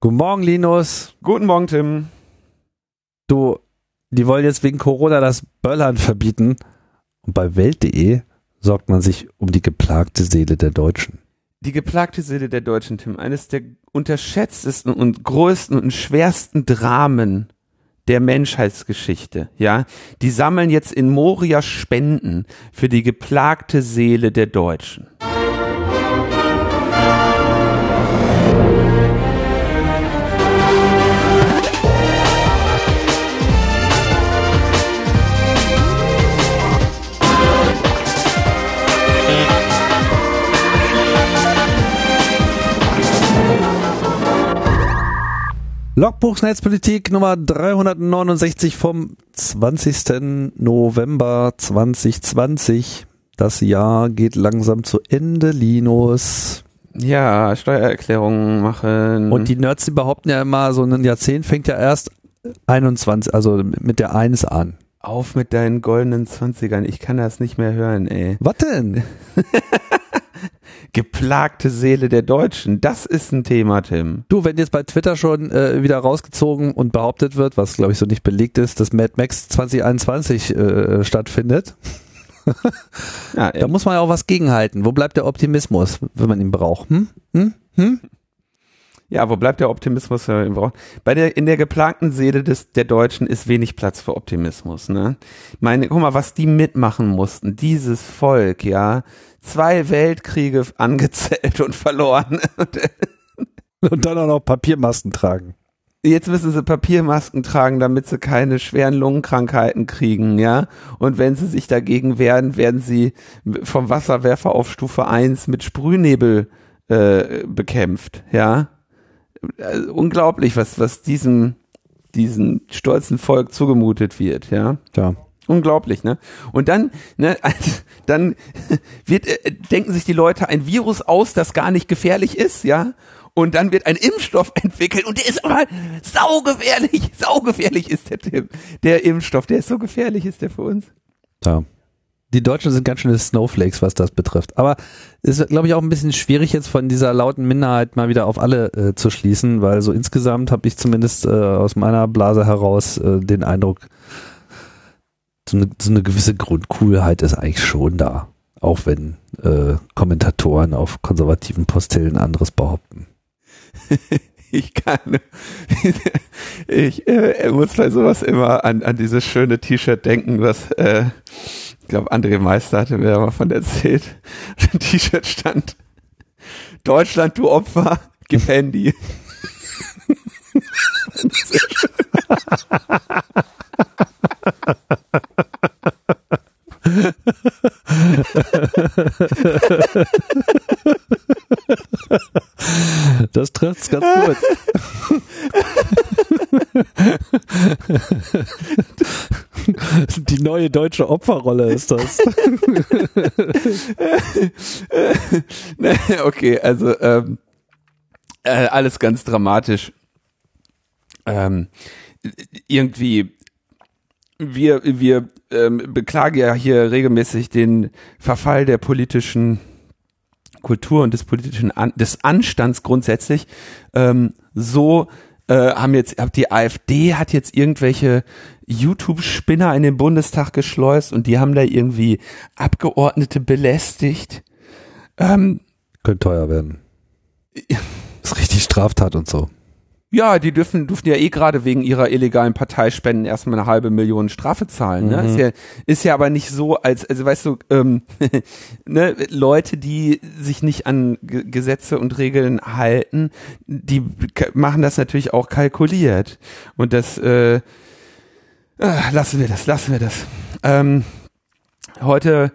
Guten Morgen, Linus. Guten Morgen, Tim. Du, die wollen jetzt wegen Corona das Böllern verbieten. Und bei Welt.de sorgt man sich um die geplagte Seele der Deutschen. Die geplagte Seele der Deutschen, Tim. Eines der unterschätztesten und größten und schwersten Dramen der Menschheitsgeschichte, ja. Die sammeln jetzt in Moria Spenden für die geplagte Seele der Deutschen. Logbuchsnetzpolitik Nummer 369 vom 20. November 2020. Das Jahr geht langsam zu Ende, Linus. Ja, Steuererklärungen machen. Und die Nerds, die behaupten ja immer, so ein Jahrzehnt fängt ja erst 21, also mit der 1 an. Auf mit deinen goldenen Zwanzigern. Ich kann das nicht mehr hören, ey. Was denn? Geplagte Seele der Deutschen. Das ist ein Thema, Tim. Du, wenn jetzt bei Twitter schon äh, wieder rausgezogen und behauptet wird, was glaube ich so nicht belegt ist, dass Mad Max 2021 äh, stattfindet, ja, da muss man ja auch was gegenhalten. Wo bleibt der Optimismus, wenn man ihn braucht? Hm? Hm? Hm? Ja, wo bleibt der Optimismus, wenn man ihn braucht? Bei der, in der geplagten Seele des, der Deutschen ist wenig Platz für Optimismus, ne? Ich meine, guck mal, was die mitmachen mussten. Dieses Volk, ja zwei Weltkriege angezählt und verloren. und dann auch noch Papiermasken tragen. Jetzt müssen sie Papiermasken tragen, damit sie keine schweren Lungenkrankheiten kriegen, ja. Und wenn sie sich dagegen wehren, werden sie vom Wasserwerfer auf Stufe 1 mit Sprühnebel äh, bekämpft, ja. Also unglaublich, was, was diesem, diesem stolzen Volk zugemutet wird, ja. Ja. Unglaublich, ne? Und dann, ne, dann wird, äh, denken sich die Leute ein Virus aus, das gar nicht gefährlich ist, ja? Und dann wird ein Impfstoff entwickelt und der ist aber saugefährlich, saugefährlich ist der Tim. Der Impfstoff, der ist so gefährlich, ist der für uns. Ja. Die Deutschen sind ganz schöne Snowflakes, was das betrifft. Aber es ist, glaube ich, auch ein bisschen schwierig, jetzt von dieser lauten Minderheit mal wieder auf alle äh, zu schließen, weil so insgesamt habe ich zumindest äh, aus meiner Blase heraus äh, den Eindruck, so eine, so eine gewisse Grundcoolheit ist eigentlich schon da. Auch wenn äh, Kommentatoren auf konservativen Postellen anderes behaupten. ich kann, ich äh, muss bei sowas immer an, an dieses schöne T-Shirt denken, was, äh, ich glaube, André Meister hatte mir mal von erzählt. Ein T-Shirt stand, Deutschland, du Opfer, gib Handy. Sehr schön. Das trifft's ganz gut. Die neue deutsche Opferrolle ist das. okay, also ähm, äh, alles ganz dramatisch. Ähm, irgendwie wir, wir ähm, beklagen ja hier regelmäßig den Verfall der politischen Kultur und des politischen An des Anstands grundsätzlich. Ähm, so äh, haben jetzt, die AfD hat jetzt irgendwelche YouTube-Spinner in den Bundestag geschleust und die haben da irgendwie Abgeordnete belästigt. Ähm, Könnte teuer werden. Ist richtig Straftat und so. Ja, die dürfen, dürfen ja eh gerade wegen ihrer illegalen Parteispenden erstmal eine halbe Million Strafe zahlen. Ne? Mhm. Ist, ja, ist ja aber nicht so, als, also weißt du, ähm, ne, Leute, die sich nicht an G Gesetze und Regeln halten, die machen das natürlich auch kalkuliert. Und das, äh, äh, lassen wir das, lassen wir das. Ähm, heute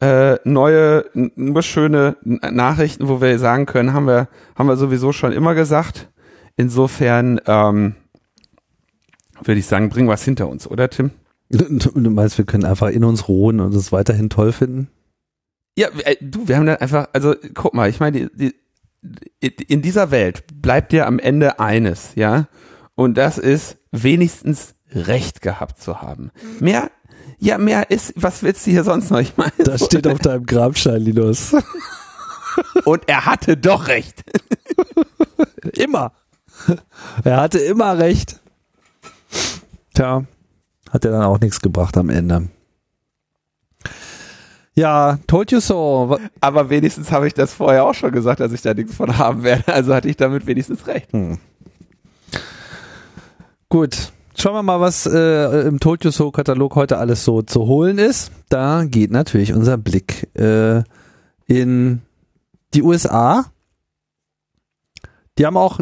äh, neue, nur schöne Nachrichten, wo wir sagen können, haben wir, haben wir sowieso schon immer gesagt Insofern ähm, würde ich sagen, bringen wir es hinter uns, oder Tim? Du meinst, wir können einfach in uns ruhen und es weiterhin toll finden? Ja, äh, du, wir haben dann einfach, also guck mal, ich meine, die, die, in dieser Welt bleibt dir am Ende eines, ja, und das ist wenigstens Recht gehabt zu haben. Mehr, ja, mehr ist, was willst du hier sonst noch? Ich meine, das steht auf deinem Grabstein, Linus. Und er hatte doch Recht. Immer. er hatte immer recht. Tja, hat er dann auch nichts gebracht am Ende. Ja, told you so. Aber wenigstens habe ich das vorher auch schon gesagt, dass ich da nichts von haben werde. Also hatte ich damit wenigstens recht. Hm. Gut. Schauen wir mal, was äh, im Told You So Katalog heute alles so zu holen ist. Da geht natürlich unser Blick äh, in die USA. Die haben auch,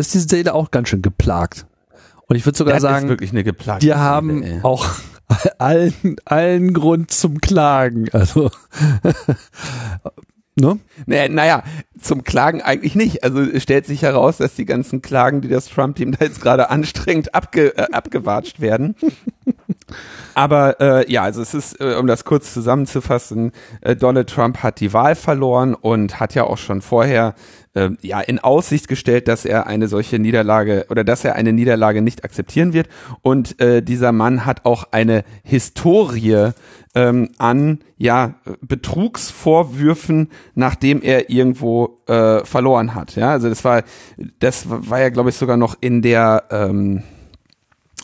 ist diese Seele auch ganz schön geplagt. Und ich würde sogar das sagen, wirklich eine geplagte die haben Seele, auch allen, allen Grund zum Klagen. Also Ne? Naja, naja, zum Klagen eigentlich nicht. Also es stellt sich heraus, dass die ganzen Klagen, die das Trump-Team da jetzt gerade anstrengend abge, äh, abgewatscht werden. Aber äh, ja, also es ist, äh, um das kurz zusammenzufassen, äh, Donald Trump hat die Wahl verloren und hat ja auch schon vorher äh, ja in Aussicht gestellt, dass er eine solche Niederlage oder dass er eine Niederlage nicht akzeptieren wird. Und äh, dieser Mann hat auch eine Historie ähm, an ja Betrugsvorwürfen, nachdem er irgendwo äh, verloren hat. Ja, also das war das war ja glaube ich sogar noch in der ähm,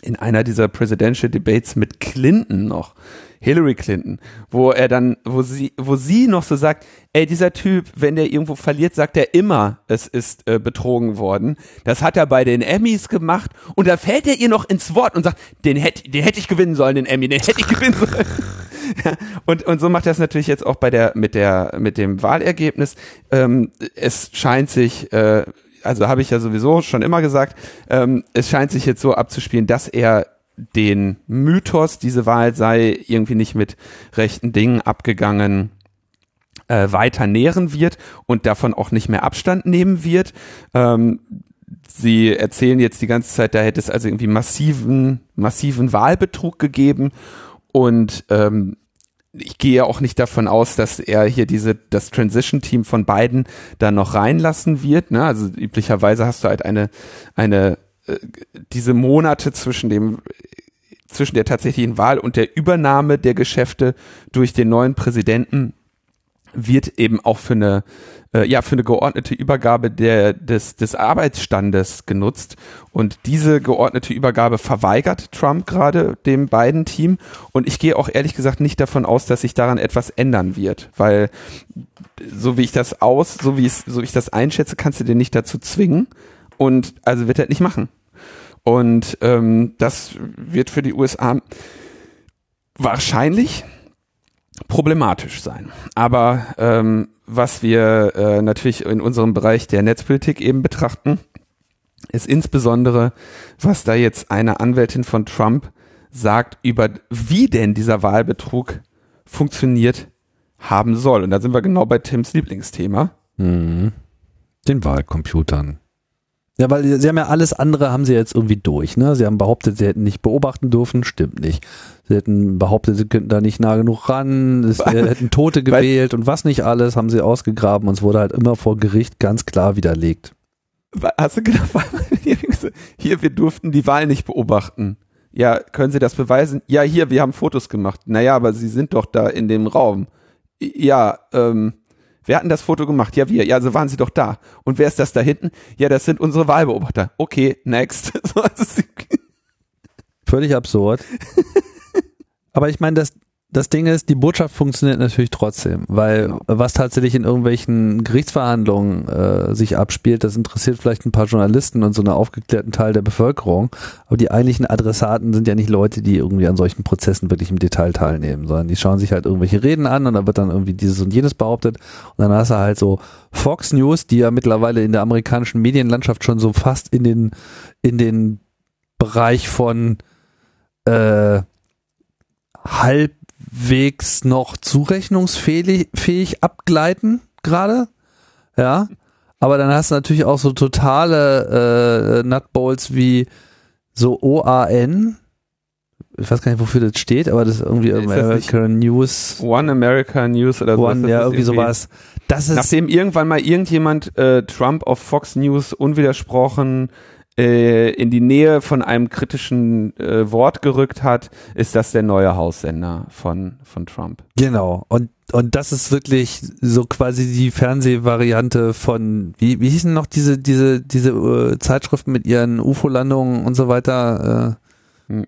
in einer dieser Presidential Debates mit Clinton noch, Hillary Clinton, wo er dann, wo sie, wo sie noch so sagt, ey, dieser Typ, wenn der irgendwo verliert, sagt er immer, es ist äh, betrogen worden. Das hat er bei den Emmys gemacht und da fällt er ihr noch ins Wort und sagt, den hätte, den hätte ich gewinnen sollen, den Emmy, den hätte ich gewinnen sollen. und, und so macht er es natürlich jetzt auch bei der, mit der, mit dem Wahlergebnis. Ähm, es scheint sich, äh, also habe ich ja sowieso schon immer gesagt, ähm, es scheint sich jetzt so abzuspielen, dass er den Mythos, diese Wahl sei irgendwie nicht mit rechten Dingen abgegangen, äh, weiter nähren wird und davon auch nicht mehr Abstand nehmen wird. Ähm, sie erzählen jetzt die ganze Zeit, da hätte es also irgendwie massiven, massiven Wahlbetrug gegeben und ähm, ich gehe auch nicht davon aus, dass er hier diese das Transition Team von beiden da noch reinlassen wird. Ne? Also üblicherweise hast du halt eine eine diese Monate zwischen dem zwischen der tatsächlichen Wahl und der Übernahme der Geschäfte durch den neuen Präsidenten wird eben auch für eine äh, ja für eine geordnete Übergabe der des des Arbeitsstandes genutzt. Und diese geordnete Übergabe verweigert Trump gerade dem beiden Team. Und ich gehe auch ehrlich gesagt nicht davon aus, dass sich daran etwas ändern wird, weil so wie ich das aus, so wie es so wie ich das einschätze, kannst du den nicht dazu zwingen und also wird er nicht machen. Und ähm, das wird für die USA wahrscheinlich problematisch sein. Aber ähm, was wir äh, natürlich in unserem Bereich der Netzpolitik eben betrachten, ist insbesondere, was da jetzt eine Anwältin von Trump sagt über wie denn dieser Wahlbetrug funktioniert haben soll. Und da sind wir genau bei Tims Lieblingsthema. Mhm. Den Wahlcomputern. Ja, weil sie haben ja alles andere haben sie jetzt irgendwie durch, ne? Sie haben behauptet, sie hätten nicht beobachten dürfen, stimmt nicht. Sie hätten behauptet, sie könnten da nicht nah genug ran, sie hätten Tote gewählt und was nicht alles, haben sie ausgegraben und es wurde halt immer vor Gericht ganz klar widerlegt. Hast du gedacht, hier, wir durften die Wahl nicht beobachten. Ja, können Sie das beweisen? Ja, hier, wir haben Fotos gemacht. Naja, aber Sie sind doch da in dem Raum. Ja, ähm, Wer hat denn das Foto gemacht? Ja, wir. Ja, also waren sie doch da. Und wer ist das da hinten? Ja, das sind unsere Wahlbeobachter. Okay, next. Völlig absurd. Aber ich meine, das, das Ding ist, die Botschaft funktioniert natürlich trotzdem, weil genau. was tatsächlich in irgendwelchen Gerichtsverhandlungen äh, sich abspielt, das interessiert vielleicht ein paar Journalisten und so einen aufgeklärten Teil der Bevölkerung, aber die eigentlichen Adressaten sind ja nicht Leute, die irgendwie an solchen Prozessen wirklich im Detail teilnehmen, sondern die schauen sich halt irgendwelche Reden an und da wird dann irgendwie dieses und jenes behauptet und dann hast du halt so Fox News, die ja mittlerweile in der amerikanischen Medienlandschaft schon so fast in den in den Bereich von äh, halb halbwegs noch zurechnungsfähig abgleiten gerade. Ja. Aber dann hast du natürlich auch so totale äh, Nutbowls wie so OAN. Ich weiß gar nicht, wofür das steht, aber das ist irgendwie ist American News. One America News oder so. One, ja, irgendwie, irgendwie sowas. Das ist Nachdem irgendwann mal irgendjemand äh, Trump auf Fox News unwidersprochen äh, in die Nähe von einem kritischen äh, Wort gerückt hat, ist das der neue Haussender von, von Trump. Genau. Und, und das ist wirklich so quasi die Fernsehvariante von, wie, wie hießen noch diese, diese, diese äh, Zeitschriften mit ihren UFO-Landungen und so weiter? Äh, hm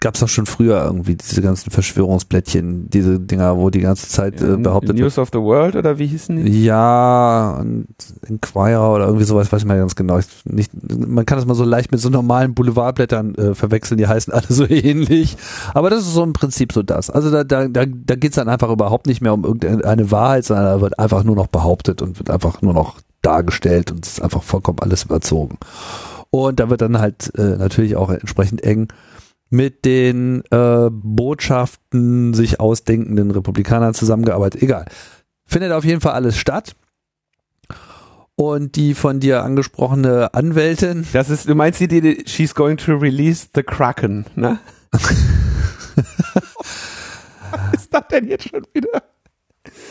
gab es auch schon früher irgendwie diese ganzen Verschwörungsblättchen, diese Dinger, wo die ganze Zeit äh, behauptet News of the World oder wie hießen die? Ja, und Inquirer oder irgendwie sowas, weiß ich mal ganz genau. Ich nicht, man kann das mal so leicht mit so normalen Boulevardblättern äh, verwechseln, die heißen alle so ähnlich. Aber das ist so im Prinzip so das. Also da, da, da, da geht es dann einfach überhaupt nicht mehr um irgendeine Wahrheit, sondern da wird einfach nur noch behauptet und wird einfach nur noch dargestellt und es ist einfach vollkommen alles überzogen. Und da wird dann halt äh, natürlich auch entsprechend eng mit den äh, Botschaften sich ausdenkenden Republikanern zusammengearbeitet. Egal. Findet auf jeden Fall alles statt. Und die von dir angesprochene Anwältin. Das ist, du meinst die, die she's going to release the Kraken, ne? Was ist das denn jetzt schon wieder?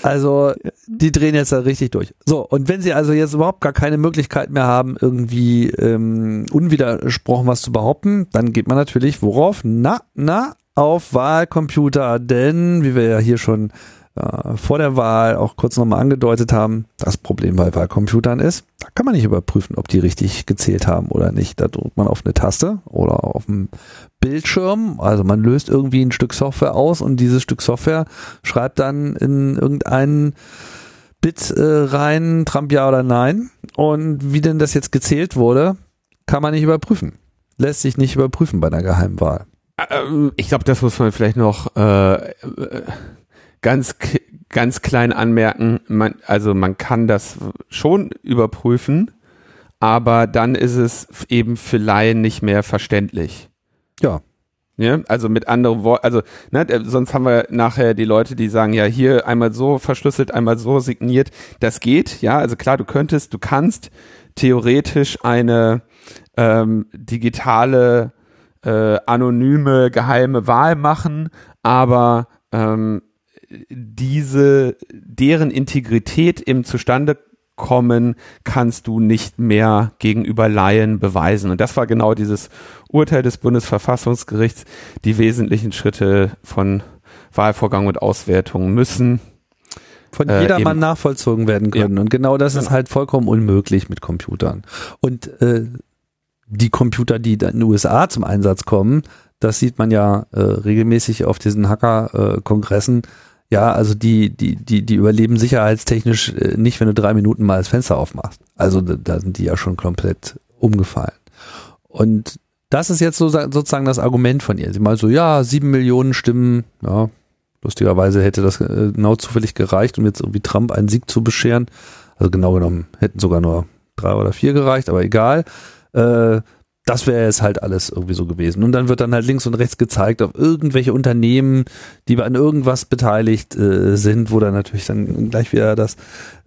Also, die drehen jetzt da richtig durch. So, und wenn sie also jetzt überhaupt gar keine Möglichkeit mehr haben, irgendwie ähm, unwidersprochen was zu behaupten, dann geht man natürlich worauf? Na, na, auf Wahlcomputer, denn, wie wir ja hier schon äh, vor der Wahl auch kurz nochmal angedeutet haben, das Problem bei Wahlcomputern ist, da kann man nicht überprüfen, ob die richtig gezählt haben oder nicht. Da drückt man auf eine Taste oder auf dem Bildschirm, also man löst irgendwie ein Stück Software aus und dieses Stück Software schreibt dann in irgendeinen Bit äh, rein, Trump ja oder nein. Und wie denn das jetzt gezählt wurde, kann man nicht überprüfen. Lässt sich nicht überprüfen bei einer Geheimwahl. Ähm, ich glaube, das muss man vielleicht noch äh, ganz ganz klein anmerken. Man, also man kann das schon überprüfen, aber dann ist es eben für Laien nicht mehr verständlich. Ja. Ja, also mit anderen Worten, also ne, sonst haben wir nachher die Leute, die sagen, ja, hier einmal so verschlüsselt, einmal so signiert. Das geht, ja, also klar, du könntest, du kannst theoretisch eine ähm, digitale, äh, anonyme, geheime Wahl machen, aber ähm, diese, deren Integrität im Zustande kommen, kannst du nicht mehr gegenüber Laien beweisen. Und das war genau dieses Urteil des Bundesverfassungsgerichts. Die wesentlichen Schritte von Wahlvorgang und Auswertung müssen von äh, jedermann eben. nachvollzogen werden können. Ja. Und genau das genau. ist halt vollkommen unmöglich mit Computern. Und äh, die Computer, die in den USA zum Einsatz kommen, das sieht man ja äh, regelmäßig auf diesen Hacker-Kongressen, äh, ja, also die, die, die, die überleben sicherheitstechnisch äh, nicht, wenn du drei Minuten mal das Fenster aufmachst. Also da sind die ja schon komplett umgefallen. Und das ist jetzt so, sozusagen das Argument von ihr. Sie mal so, ja, sieben Millionen Stimmen, ja, lustigerweise hätte das äh, genau zufällig gereicht, um jetzt irgendwie Trump einen Sieg zu bescheren. Also genau genommen hätten sogar nur drei oder vier gereicht, aber egal. Äh, das wäre jetzt halt alles irgendwie so gewesen. Und dann wird dann halt links und rechts gezeigt auf irgendwelche Unternehmen, die an irgendwas beteiligt äh, sind, wo dann natürlich dann gleich wieder das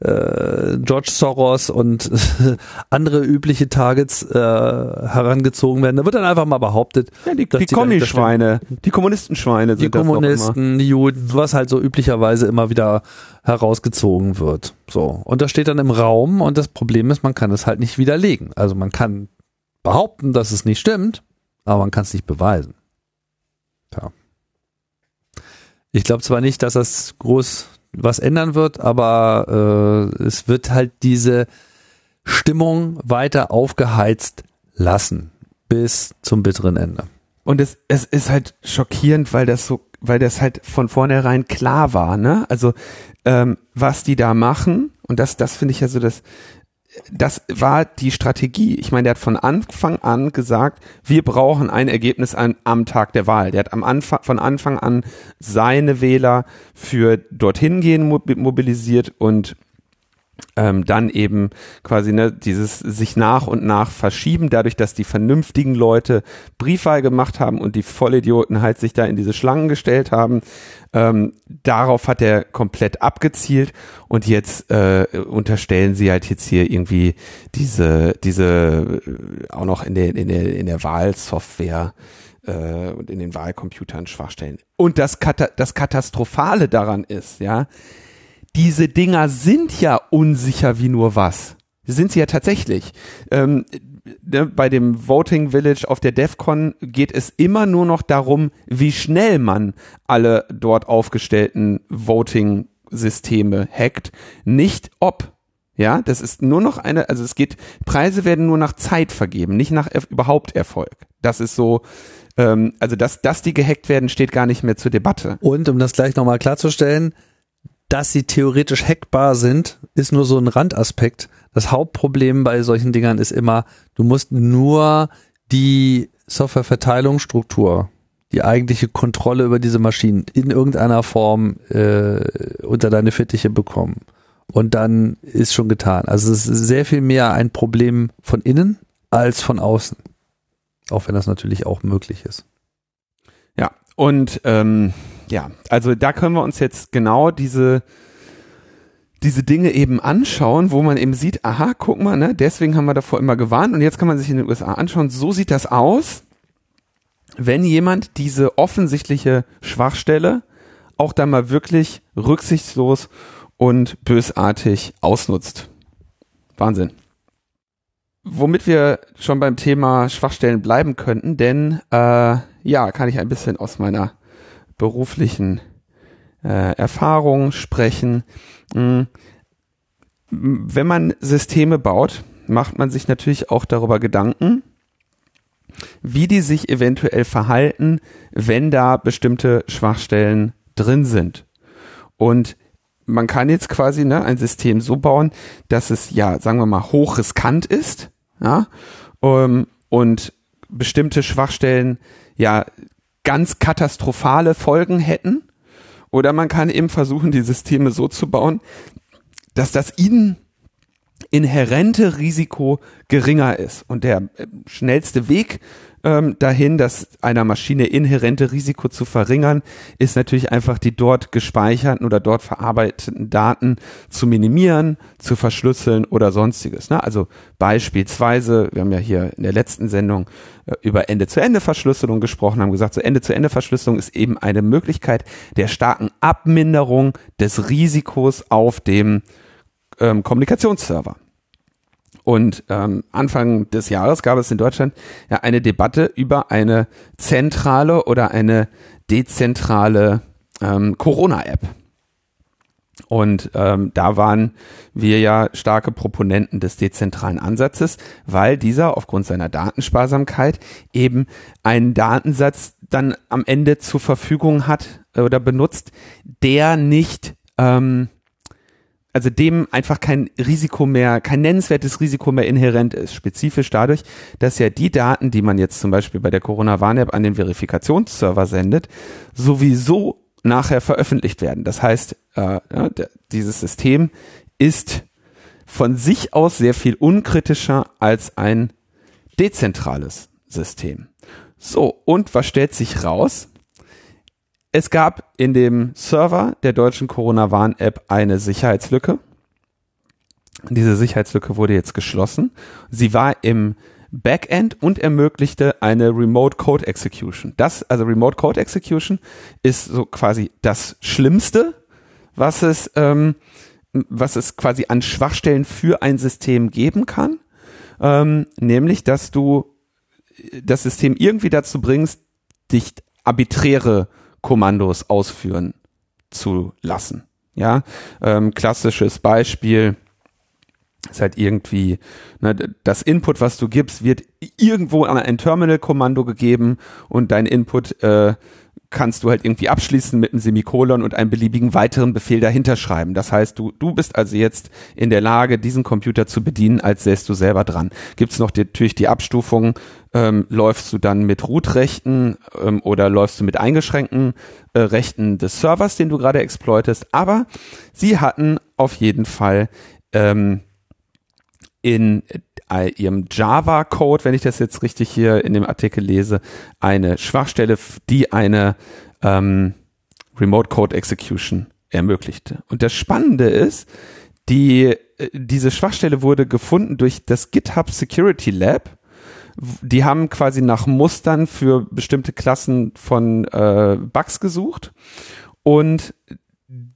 äh, George Soros und äh, andere übliche Targets äh, herangezogen werden. Da wird dann einfach mal behauptet, ja, die, die Kommischweine, die Kommunistenschweine sind die Kommunisten, die Juden, was halt so üblicherweise immer wieder herausgezogen wird. So. Und das steht dann im Raum und das Problem ist, man kann es halt nicht widerlegen. Also man kann behaupten, dass es nicht stimmt, aber man kann es nicht beweisen. Ja. Ich glaube zwar nicht, dass das groß was ändern wird, aber äh, es wird halt diese Stimmung weiter aufgeheizt lassen bis zum bitteren Ende. Und es, es ist halt schockierend, weil das so, weil das halt von vornherein klar war, ne? Also ähm, was die da machen, und das, das finde ich ja so das das war die Strategie. Ich meine, der hat von Anfang an gesagt, wir brauchen ein Ergebnis an, am Tag der Wahl. Der hat am Anfang, von Anfang an seine Wähler für dorthin gehen mobilisiert und ähm, dann eben quasi ne, dieses sich nach und nach verschieben, dadurch, dass die vernünftigen Leute Briefwahl gemacht haben und die Vollidioten halt sich da in diese Schlangen gestellt haben. Ähm, darauf hat er komplett abgezielt und jetzt äh, unterstellen sie halt jetzt hier irgendwie diese, diese äh, auch noch in der, in der, in der Wahlsoftware äh, und in den Wahlcomputern Schwachstellen. Und das, das Katastrophale daran ist, ja, diese Dinger sind ja unsicher wie nur was. Sind sie ja tatsächlich. Ähm, ne, bei dem Voting Village auf der DEFCON geht es immer nur noch darum, wie schnell man alle dort aufgestellten Voting-Systeme hackt, nicht ob. Ja, das ist nur noch eine, also es geht, Preise werden nur nach Zeit vergeben, nicht nach er, überhaupt Erfolg. Das ist so, ähm, also dass, dass die gehackt werden, steht gar nicht mehr zur Debatte. Und um das gleich nochmal klarzustellen, dass sie theoretisch hackbar sind, ist nur so ein Randaspekt. Das Hauptproblem bei solchen Dingern ist immer, du musst nur die Softwareverteilungsstruktur, die eigentliche Kontrolle über diese Maschinen in irgendeiner Form äh, unter deine Fittiche bekommen. Und dann ist schon getan. Also es ist sehr viel mehr ein Problem von innen als von außen. Auch wenn das natürlich auch möglich ist. Ja, und ähm, ja, also da können wir uns jetzt genau diese diese Dinge eben anschauen, wo man eben sieht, aha, guck mal, ne, deswegen haben wir davor immer gewarnt und jetzt kann man sich in den USA anschauen, so sieht das aus, wenn jemand diese offensichtliche Schwachstelle auch dann mal wirklich rücksichtslos und bösartig ausnutzt. Wahnsinn. Womit wir schon beim Thema Schwachstellen bleiben könnten, denn äh, ja, kann ich ein bisschen aus meiner beruflichen äh, Erfahrung sprechen. Mhm. Wenn man Systeme baut, macht man sich natürlich auch darüber Gedanken, wie die sich eventuell verhalten, wenn da bestimmte Schwachstellen drin sind. Und man kann jetzt quasi ne, ein System so bauen, dass es ja, sagen wir mal, hochriskant ist, ja, um, ähm, und bestimmte Schwachstellen ja ganz katastrophale Folgen hätten. Oder man kann eben versuchen, die Systeme so zu bauen, dass das ihnen inhärente Risiko geringer ist. Und der äh, schnellste Weg ähm, dahin, dass einer Maschine inhärente Risiko zu verringern, ist natürlich einfach die dort gespeicherten oder dort verarbeiteten Daten zu minimieren, zu verschlüsseln oder sonstiges. Ne? Also beispielsweise, wir haben ja hier in der letzten Sendung äh, über Ende-zu-Ende-Verschlüsselung gesprochen, haben gesagt, so Ende-zu-Ende-Verschlüsselung ist eben eine Möglichkeit der starken Abminderung des Risikos auf dem ähm, Kommunikationsserver. Und ähm, Anfang des Jahres gab es in Deutschland ja eine Debatte über eine zentrale oder eine dezentrale ähm, Corona-App. Und ähm, da waren wir ja starke Proponenten des dezentralen Ansatzes, weil dieser aufgrund seiner Datensparsamkeit eben einen Datensatz dann am Ende zur Verfügung hat oder benutzt, der nicht ähm, also dem einfach kein Risiko mehr, kein nennenswertes Risiko mehr inhärent ist. Spezifisch dadurch, dass ja die Daten, die man jetzt zum Beispiel bei der Corona-Warn-App an den Verifikationsserver sendet, sowieso nachher veröffentlicht werden. Das heißt, äh, dieses System ist von sich aus sehr viel unkritischer als ein dezentrales System. So, und was stellt sich raus? Es gab in dem Server der deutschen Corona-Warn-App eine Sicherheitslücke. Diese Sicherheitslücke wurde jetzt geschlossen. Sie war im Backend und ermöglichte eine Remote Code Execution. Das, also Remote Code Execution ist so quasi das Schlimmste, was es, ähm, was es quasi an Schwachstellen für ein System geben kann. Ähm, nämlich, dass du das System irgendwie dazu bringst, dich arbiträre Kommandos ausführen zu lassen. Ja, ähm, klassisches Beispiel ist halt irgendwie, ne, das Input, was du gibst, wird irgendwo an ein Terminal-Kommando gegeben und dein Input äh, kannst du halt irgendwie abschließen mit einem Semikolon und einem beliebigen weiteren Befehl dahinter schreiben. Das heißt, du, du bist also jetzt in der Lage, diesen Computer zu bedienen, als säst du selber dran. Gibt es noch die, natürlich die Abstufung, ähm, läufst du dann mit Root-Rechten ähm, oder läufst du mit eingeschränkten äh, Rechten des Servers, den du gerade exploitest. Aber sie hatten auf jeden Fall ähm, in ihrem Java-Code, wenn ich das jetzt richtig hier in dem Artikel lese, eine Schwachstelle, die eine ähm, Remote Code Execution ermöglichte. Und das Spannende ist, die, äh, diese Schwachstelle wurde gefunden durch das GitHub Security Lab. Die haben quasi nach Mustern für bestimmte Klassen von äh, Bugs gesucht und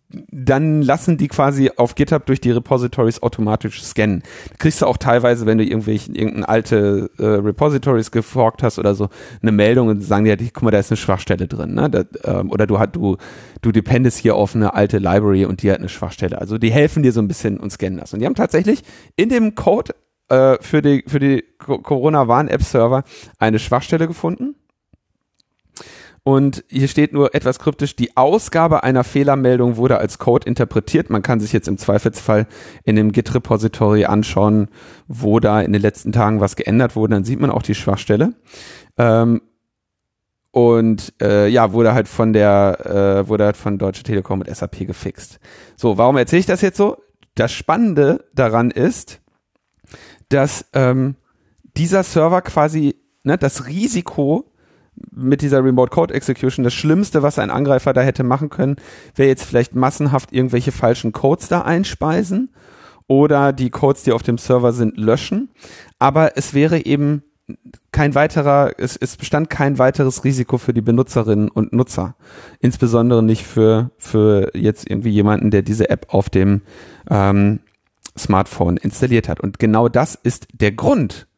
dann lassen die quasi auf GitHub durch die Repositories automatisch scannen. Kriegst du auch teilweise, wenn du irgendwelche irgendeine alte äh, Repositories geforkt hast oder so, eine Meldung und sagen dir, guck mal, da ist eine Schwachstelle drin, ne? Da, ähm, oder du hat du du dependest hier auf eine alte Library und die hat eine Schwachstelle. Also die helfen dir so ein bisschen und scannen das. Und die haben tatsächlich in dem Code äh, für die für die Corona Warn App Server eine Schwachstelle gefunden und hier steht nur etwas kryptisch, die Ausgabe einer Fehlermeldung wurde als Code interpretiert. Man kann sich jetzt im Zweifelsfall in dem Git-Repository anschauen, wo da in den letzten Tagen was geändert wurde. Dann sieht man auch die Schwachstelle. Ähm, und äh, ja, wurde halt von der, äh, wurde halt von Deutsche Telekom mit SAP gefixt. So, warum erzähle ich das jetzt so? Das Spannende daran ist, dass ähm, dieser Server quasi ne, das Risiko mit dieser Remote Code Execution, das Schlimmste, was ein Angreifer da hätte machen können, wäre jetzt vielleicht massenhaft irgendwelche falschen Codes da einspeisen oder die Codes, die auf dem Server sind, löschen. Aber es wäre eben kein weiterer, es, es bestand kein weiteres Risiko für die Benutzerinnen und Nutzer. Insbesondere nicht für, für jetzt irgendwie jemanden, der diese App auf dem ähm, Smartphone installiert hat. Und genau das ist der Grund,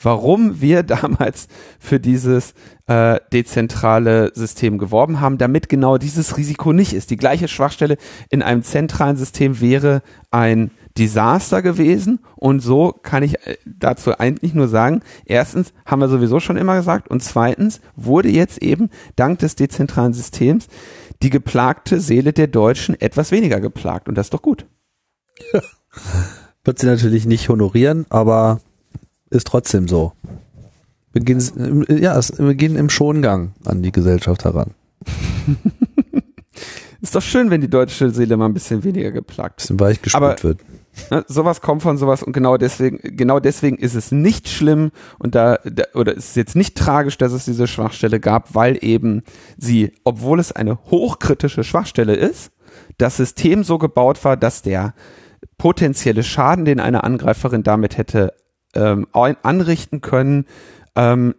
warum wir damals für dieses äh, dezentrale System geworben haben, damit genau dieses Risiko nicht ist. Die gleiche Schwachstelle in einem zentralen System wäre ein Desaster gewesen und so kann ich äh, dazu eigentlich nur sagen, erstens haben wir sowieso schon immer gesagt und zweitens wurde jetzt eben dank des dezentralen Systems die geplagte Seele der Deutschen etwas weniger geplagt und das ist doch gut. Wird sie natürlich nicht honorieren, aber ist trotzdem so. Wir gehen, ja, wir gehen im Schongang an die Gesellschaft heran. ist doch schön, wenn die deutsche Seele mal ein bisschen weniger geplagt bisschen weich gespült wird. Ne, sowas kommt von sowas und genau deswegen, genau deswegen ist es nicht schlimm und da, da oder ist es jetzt nicht tragisch, dass es diese Schwachstelle gab, weil eben sie, obwohl es eine hochkritische Schwachstelle ist, das System so gebaut war, dass der potenzielle Schaden, den eine Angreiferin damit hätte ähm, anrichten können. Ähm,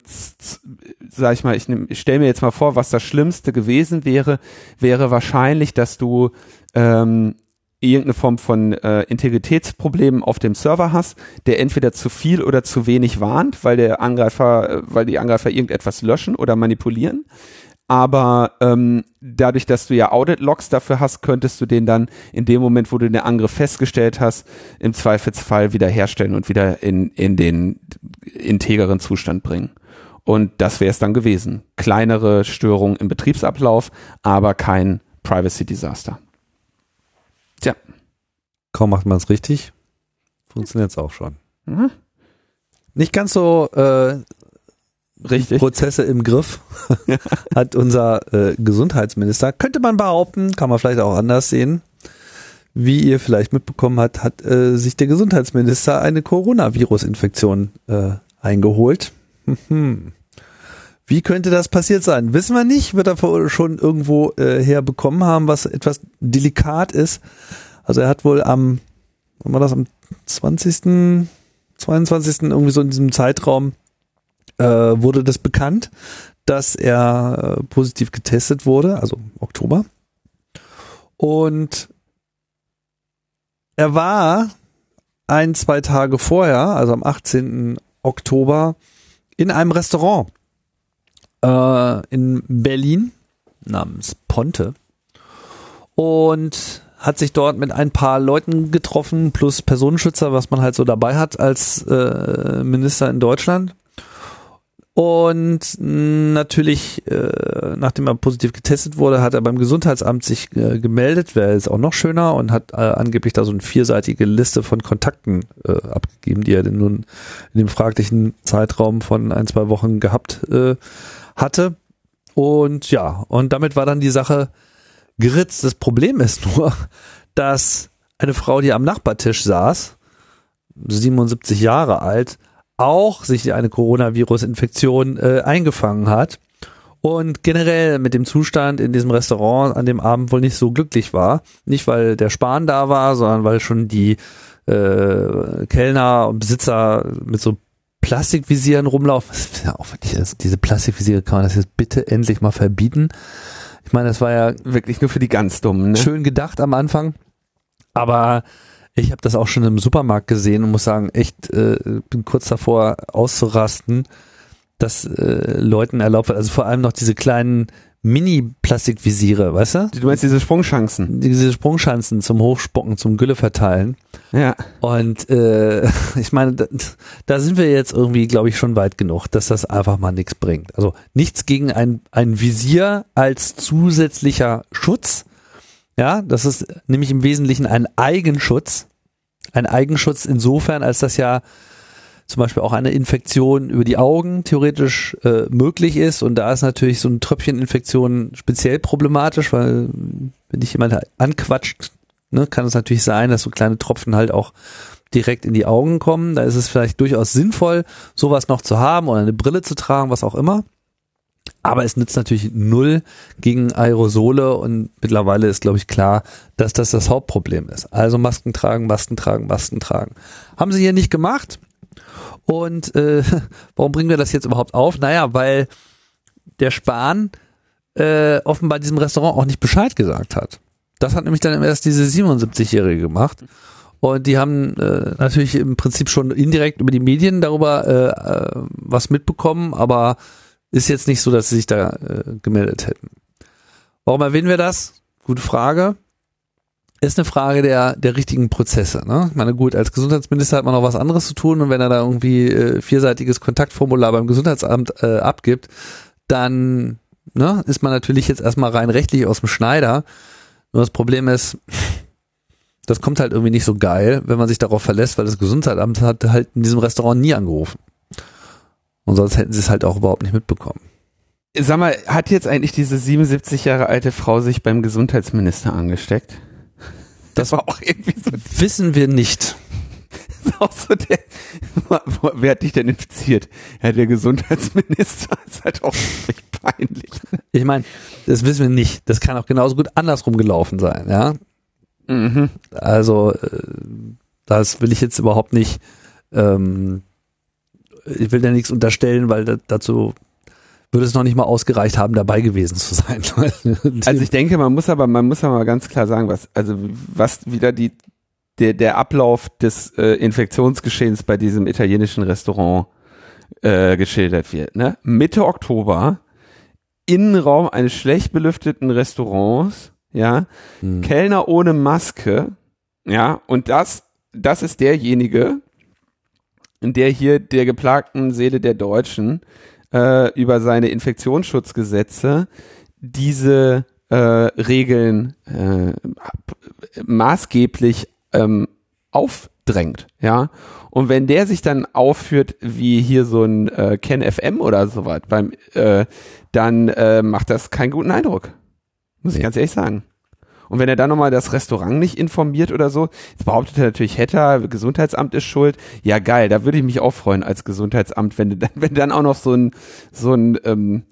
sag ich mal, ich, ich stelle mir jetzt mal vor, was das Schlimmste gewesen wäre, wäre wahrscheinlich, dass du ähm, irgendeine Form von äh, Integritätsproblemen auf dem Server hast, der entweder zu viel oder zu wenig warnt, weil der Angreifer, äh, weil die Angreifer irgendetwas löschen oder manipulieren aber ähm, dadurch, dass du ja Audit-Logs dafür hast, könntest du den dann in dem Moment, wo du den Angriff festgestellt hast, im Zweifelsfall wieder herstellen und wieder in, in den integeren Zustand bringen. Und das wäre es dann gewesen. Kleinere Störungen im Betriebsablauf, aber kein Privacy-Desaster. Tja. Kaum macht man es richtig, funktioniert es auch schon. Mhm. Nicht ganz so äh, Richtig. Prozesse im Griff, hat unser äh, Gesundheitsminister, könnte man behaupten, kann man vielleicht auch anders sehen. Wie ihr vielleicht mitbekommen habt, hat äh, sich der Gesundheitsminister eine Coronavirus-Infektion äh, eingeholt. Wie könnte das passiert sein? Wissen wir nicht, wird er schon irgendwo äh, herbekommen haben, was etwas delikat ist. Also er hat wohl am, wann war das, am 20., 22. irgendwie so in diesem Zeitraum äh, wurde das bekannt, dass er äh, positiv getestet wurde, also Oktober. Und er war ein, zwei Tage vorher, also am 18. Oktober, in einem Restaurant äh, in Berlin namens Ponte und hat sich dort mit ein paar Leuten getroffen, plus Personenschützer, was man halt so dabei hat als äh, Minister in Deutschland. Und natürlich, äh, nachdem er positiv getestet wurde, hat er beim Gesundheitsamt sich äh, gemeldet, wäre jetzt auch noch schöner und hat äh, angeblich da so eine vierseitige Liste von Kontakten äh, abgegeben, die er denn nun in dem fraglichen Zeitraum von ein, zwei Wochen gehabt äh, hatte. Und ja, und damit war dann die Sache geritzt. Das Problem ist nur, dass eine Frau, die am Nachbartisch saß, 77 Jahre alt, auch sich eine Coronavirus-Infektion äh, eingefangen hat und generell mit dem Zustand in diesem Restaurant an dem Abend wohl nicht so glücklich war. Nicht, weil der Spahn da war, sondern weil schon die äh, Kellner und Besitzer mit so Plastikvisieren rumlaufen. Das ist ja auch, diese Plastikvisiere kann man das jetzt bitte endlich mal verbieten. Ich meine, das war ja wirklich nur für die ganz Dummen. Ne? Schön gedacht am Anfang, aber ich habe das auch schon im Supermarkt gesehen und muss sagen, echt äh, bin kurz davor auszurasten, dass äh, Leuten erlaubt wird, also vor allem noch diese kleinen Mini-Plastikvisiere, weißt du? Du meinst diese Sprungchancen? Diese Sprungchancen zum Hochspocken, zum Gülle verteilen. Ja. Und äh, ich meine, da, da sind wir jetzt irgendwie, glaube ich, schon weit genug, dass das einfach mal nichts bringt. Also nichts gegen ein, ein Visier als zusätzlicher Schutz. Ja, das ist nämlich im Wesentlichen ein Eigenschutz. Ein Eigenschutz insofern, als das ja zum Beispiel auch eine Infektion über die Augen theoretisch äh, möglich ist. Und da ist natürlich so eine Tröpfcheninfektion speziell problematisch, weil wenn dich jemand anquatscht, ne, kann es natürlich sein, dass so kleine Tropfen halt auch direkt in die Augen kommen. Da ist es vielleicht durchaus sinnvoll, sowas noch zu haben oder eine Brille zu tragen, was auch immer. Aber es nützt natürlich null gegen Aerosole und mittlerweile ist, glaube ich, klar, dass das das Hauptproblem ist. Also Masken tragen, Masken tragen, Masken tragen. Haben sie hier nicht gemacht. Und äh, warum bringen wir das jetzt überhaupt auf? Naja, weil der Spahn äh, offenbar diesem Restaurant auch nicht Bescheid gesagt hat. Das hat nämlich dann erst diese 77-Jährige gemacht. Und die haben äh, natürlich im Prinzip schon indirekt über die Medien darüber äh, äh, was mitbekommen, aber ist jetzt nicht so, dass sie sich da äh, gemeldet hätten. Warum erwähnen wir das? Gute Frage ist eine Frage der, der richtigen Prozesse. Ne? Ich meine, gut, als Gesundheitsminister hat man noch was anderes zu tun und wenn er da irgendwie äh, vierseitiges Kontaktformular beim Gesundheitsamt äh, abgibt, dann ne, ist man natürlich jetzt erstmal rein rechtlich aus dem Schneider. Nur das Problem ist, das kommt halt irgendwie nicht so geil, wenn man sich darauf verlässt, weil das Gesundheitsamt hat halt in diesem Restaurant nie angerufen. Und sonst hätten sie es halt auch überhaupt nicht mitbekommen. Sag mal, hat jetzt eigentlich diese 77 Jahre alte Frau sich beim Gesundheitsminister angesteckt? Das war auch irgendwie so. Wissen wir nicht. auch so der, wer hat dich denn infiziert? Ja, der Gesundheitsminister ist halt auch wirklich peinlich. Ich meine, das wissen wir nicht. Das kann auch genauso gut andersrum gelaufen sein, ja. Mhm. Also, äh, das will ich jetzt überhaupt nicht, ähm, ich will da nichts unterstellen, weil dazu würde es noch nicht mal ausgereicht haben, dabei gewesen zu sein. also ich denke, man muss aber, man muss aber ganz klar sagen, was, also was wieder die, der, der Ablauf des äh, Infektionsgeschehens bei diesem italienischen Restaurant äh, geschildert wird. Ne? Mitte Oktober, Innenraum eines schlecht belüfteten Restaurants, ja, hm. Kellner ohne Maske, ja, und das, das ist derjenige, der hier der geplagten Seele der Deutschen äh, über seine Infektionsschutzgesetze diese äh, Regeln äh, maßgeblich ähm, aufdrängt, ja. Und wenn der sich dann aufführt wie hier so ein äh, Ken FM oder sowas beim, äh, dann äh, macht das keinen guten Eindruck. Muss ich ganz ehrlich sagen. Und wenn er dann nochmal das Restaurant nicht informiert oder so, jetzt behauptet er natürlich, hätte Gesundheitsamt ist schuld. Ja, geil, da würde ich mich auch freuen als Gesundheitsamt, wenn dann, wenn dann auch noch so ein, so ein, ähm,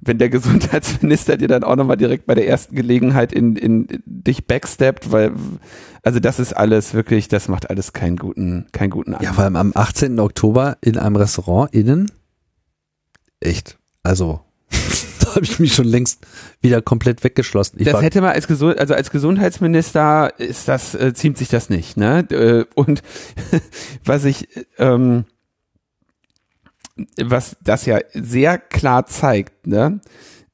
wenn der Gesundheitsminister dir dann auch nochmal direkt bei der ersten Gelegenheit in, in, in dich backsteppt, weil, also das ist alles wirklich, das macht alles keinen guten, keinen guten Eindruck. Ja, vor allem am 18. Oktober in einem Restaurant innen, echt, also habe ich mich schon längst wieder komplett weggeschlossen. Ich das hätte man als Gesund also als Gesundheitsminister ist das äh, ziemt sich das nicht, ne? Äh, und was ich ähm, was das ja sehr klar zeigt, ne?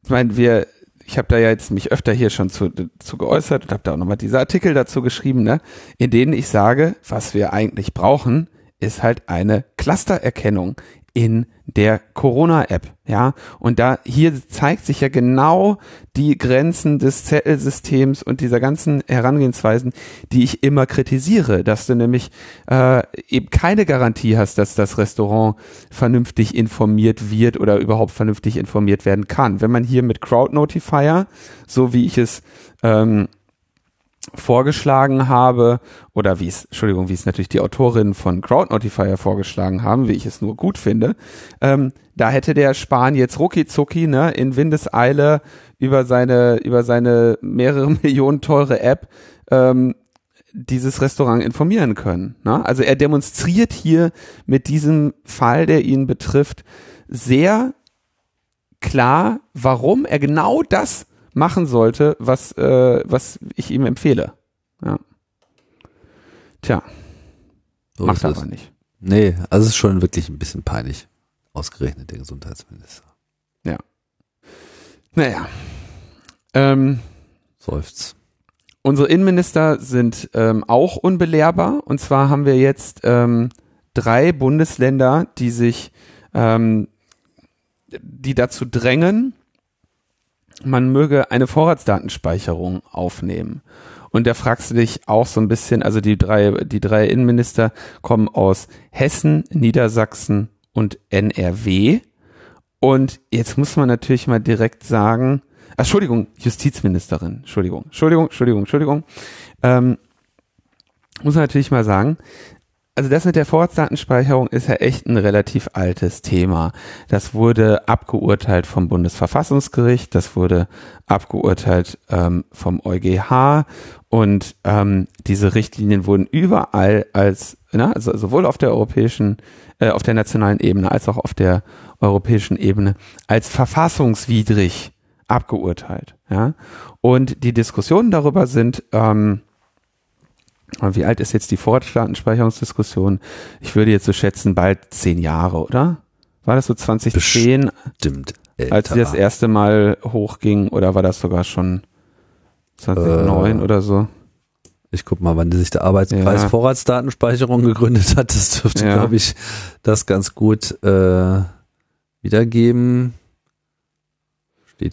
Ich meine, wir ich habe da ja jetzt mich öfter hier schon zu, zu geäußert und habe da auch nochmal diese Artikel dazu geschrieben, ne, in denen ich sage, was wir eigentlich brauchen, ist halt eine Clustererkennung in der Corona-App, ja. Und da hier zeigt sich ja genau die Grenzen des Zettelsystems und dieser ganzen Herangehensweisen, die ich immer kritisiere, dass du nämlich äh, eben keine Garantie hast, dass das Restaurant vernünftig informiert wird oder überhaupt vernünftig informiert werden kann. Wenn man hier mit Crowd Notifier, so wie ich es ähm, vorgeschlagen habe, oder wie es, Entschuldigung, wie es natürlich die Autorinnen von Crowd Notifier vorgeschlagen haben, wie ich es nur gut finde, ähm, da hätte der Spahn jetzt rucki zucki, ne, in Windeseile über seine, über seine mehrere Millionen teure App, ähm, dieses Restaurant informieren können. Ne? Also er demonstriert hier mit diesem Fall, der ihn betrifft, sehr klar, warum er genau das machen sollte, was, äh, was ich ihm empfehle. Ja. Tja, So macht er aber nicht. Nee, also es ist schon wirklich ein bisschen peinlich. Ausgerechnet der Gesundheitsminister. Naja. Ähm, Seufzt. unsere Innenminister sind ähm, auch unbelehrbar. Und zwar haben wir jetzt ähm, drei Bundesländer, die sich, ähm, die dazu drängen, man möge eine Vorratsdatenspeicherung aufnehmen. Und da fragst du dich auch so ein bisschen, also die drei, die drei Innenminister kommen aus Hessen, Niedersachsen und NRW. Und jetzt muss man natürlich mal direkt sagen, ah, Entschuldigung, Justizministerin, Entschuldigung, Entschuldigung, Entschuldigung, Entschuldigung. Ähm, muss man natürlich mal sagen, also das mit der Vorratsdatenspeicherung ist ja echt ein relativ altes Thema. Das wurde abgeurteilt vom Bundesverfassungsgericht, das wurde abgeurteilt ähm, vom EuGH und ähm, diese Richtlinien wurden überall als, na, also sowohl auf der europäischen, äh, auf der nationalen Ebene als auch auf der europäischen Ebene als verfassungswidrig abgeurteilt. Ja? Und die Diskussionen darüber sind, ähm, wie alt ist jetzt die Vorratsdatenspeicherungsdiskussion? Ich würde jetzt so schätzen, bald zehn Jahre, oder? War das so 2010, Stimmt. als sie das erste Mal hochging, oder war das sogar schon 2009 Äh, oder so? Ich guck mal, wann sich der Arbeitskreis Ja. Vorratsdatenspeicherung gegründet hat. Das dürfte, Ja. glaube ich, das ganz gut äh, wiedergeben.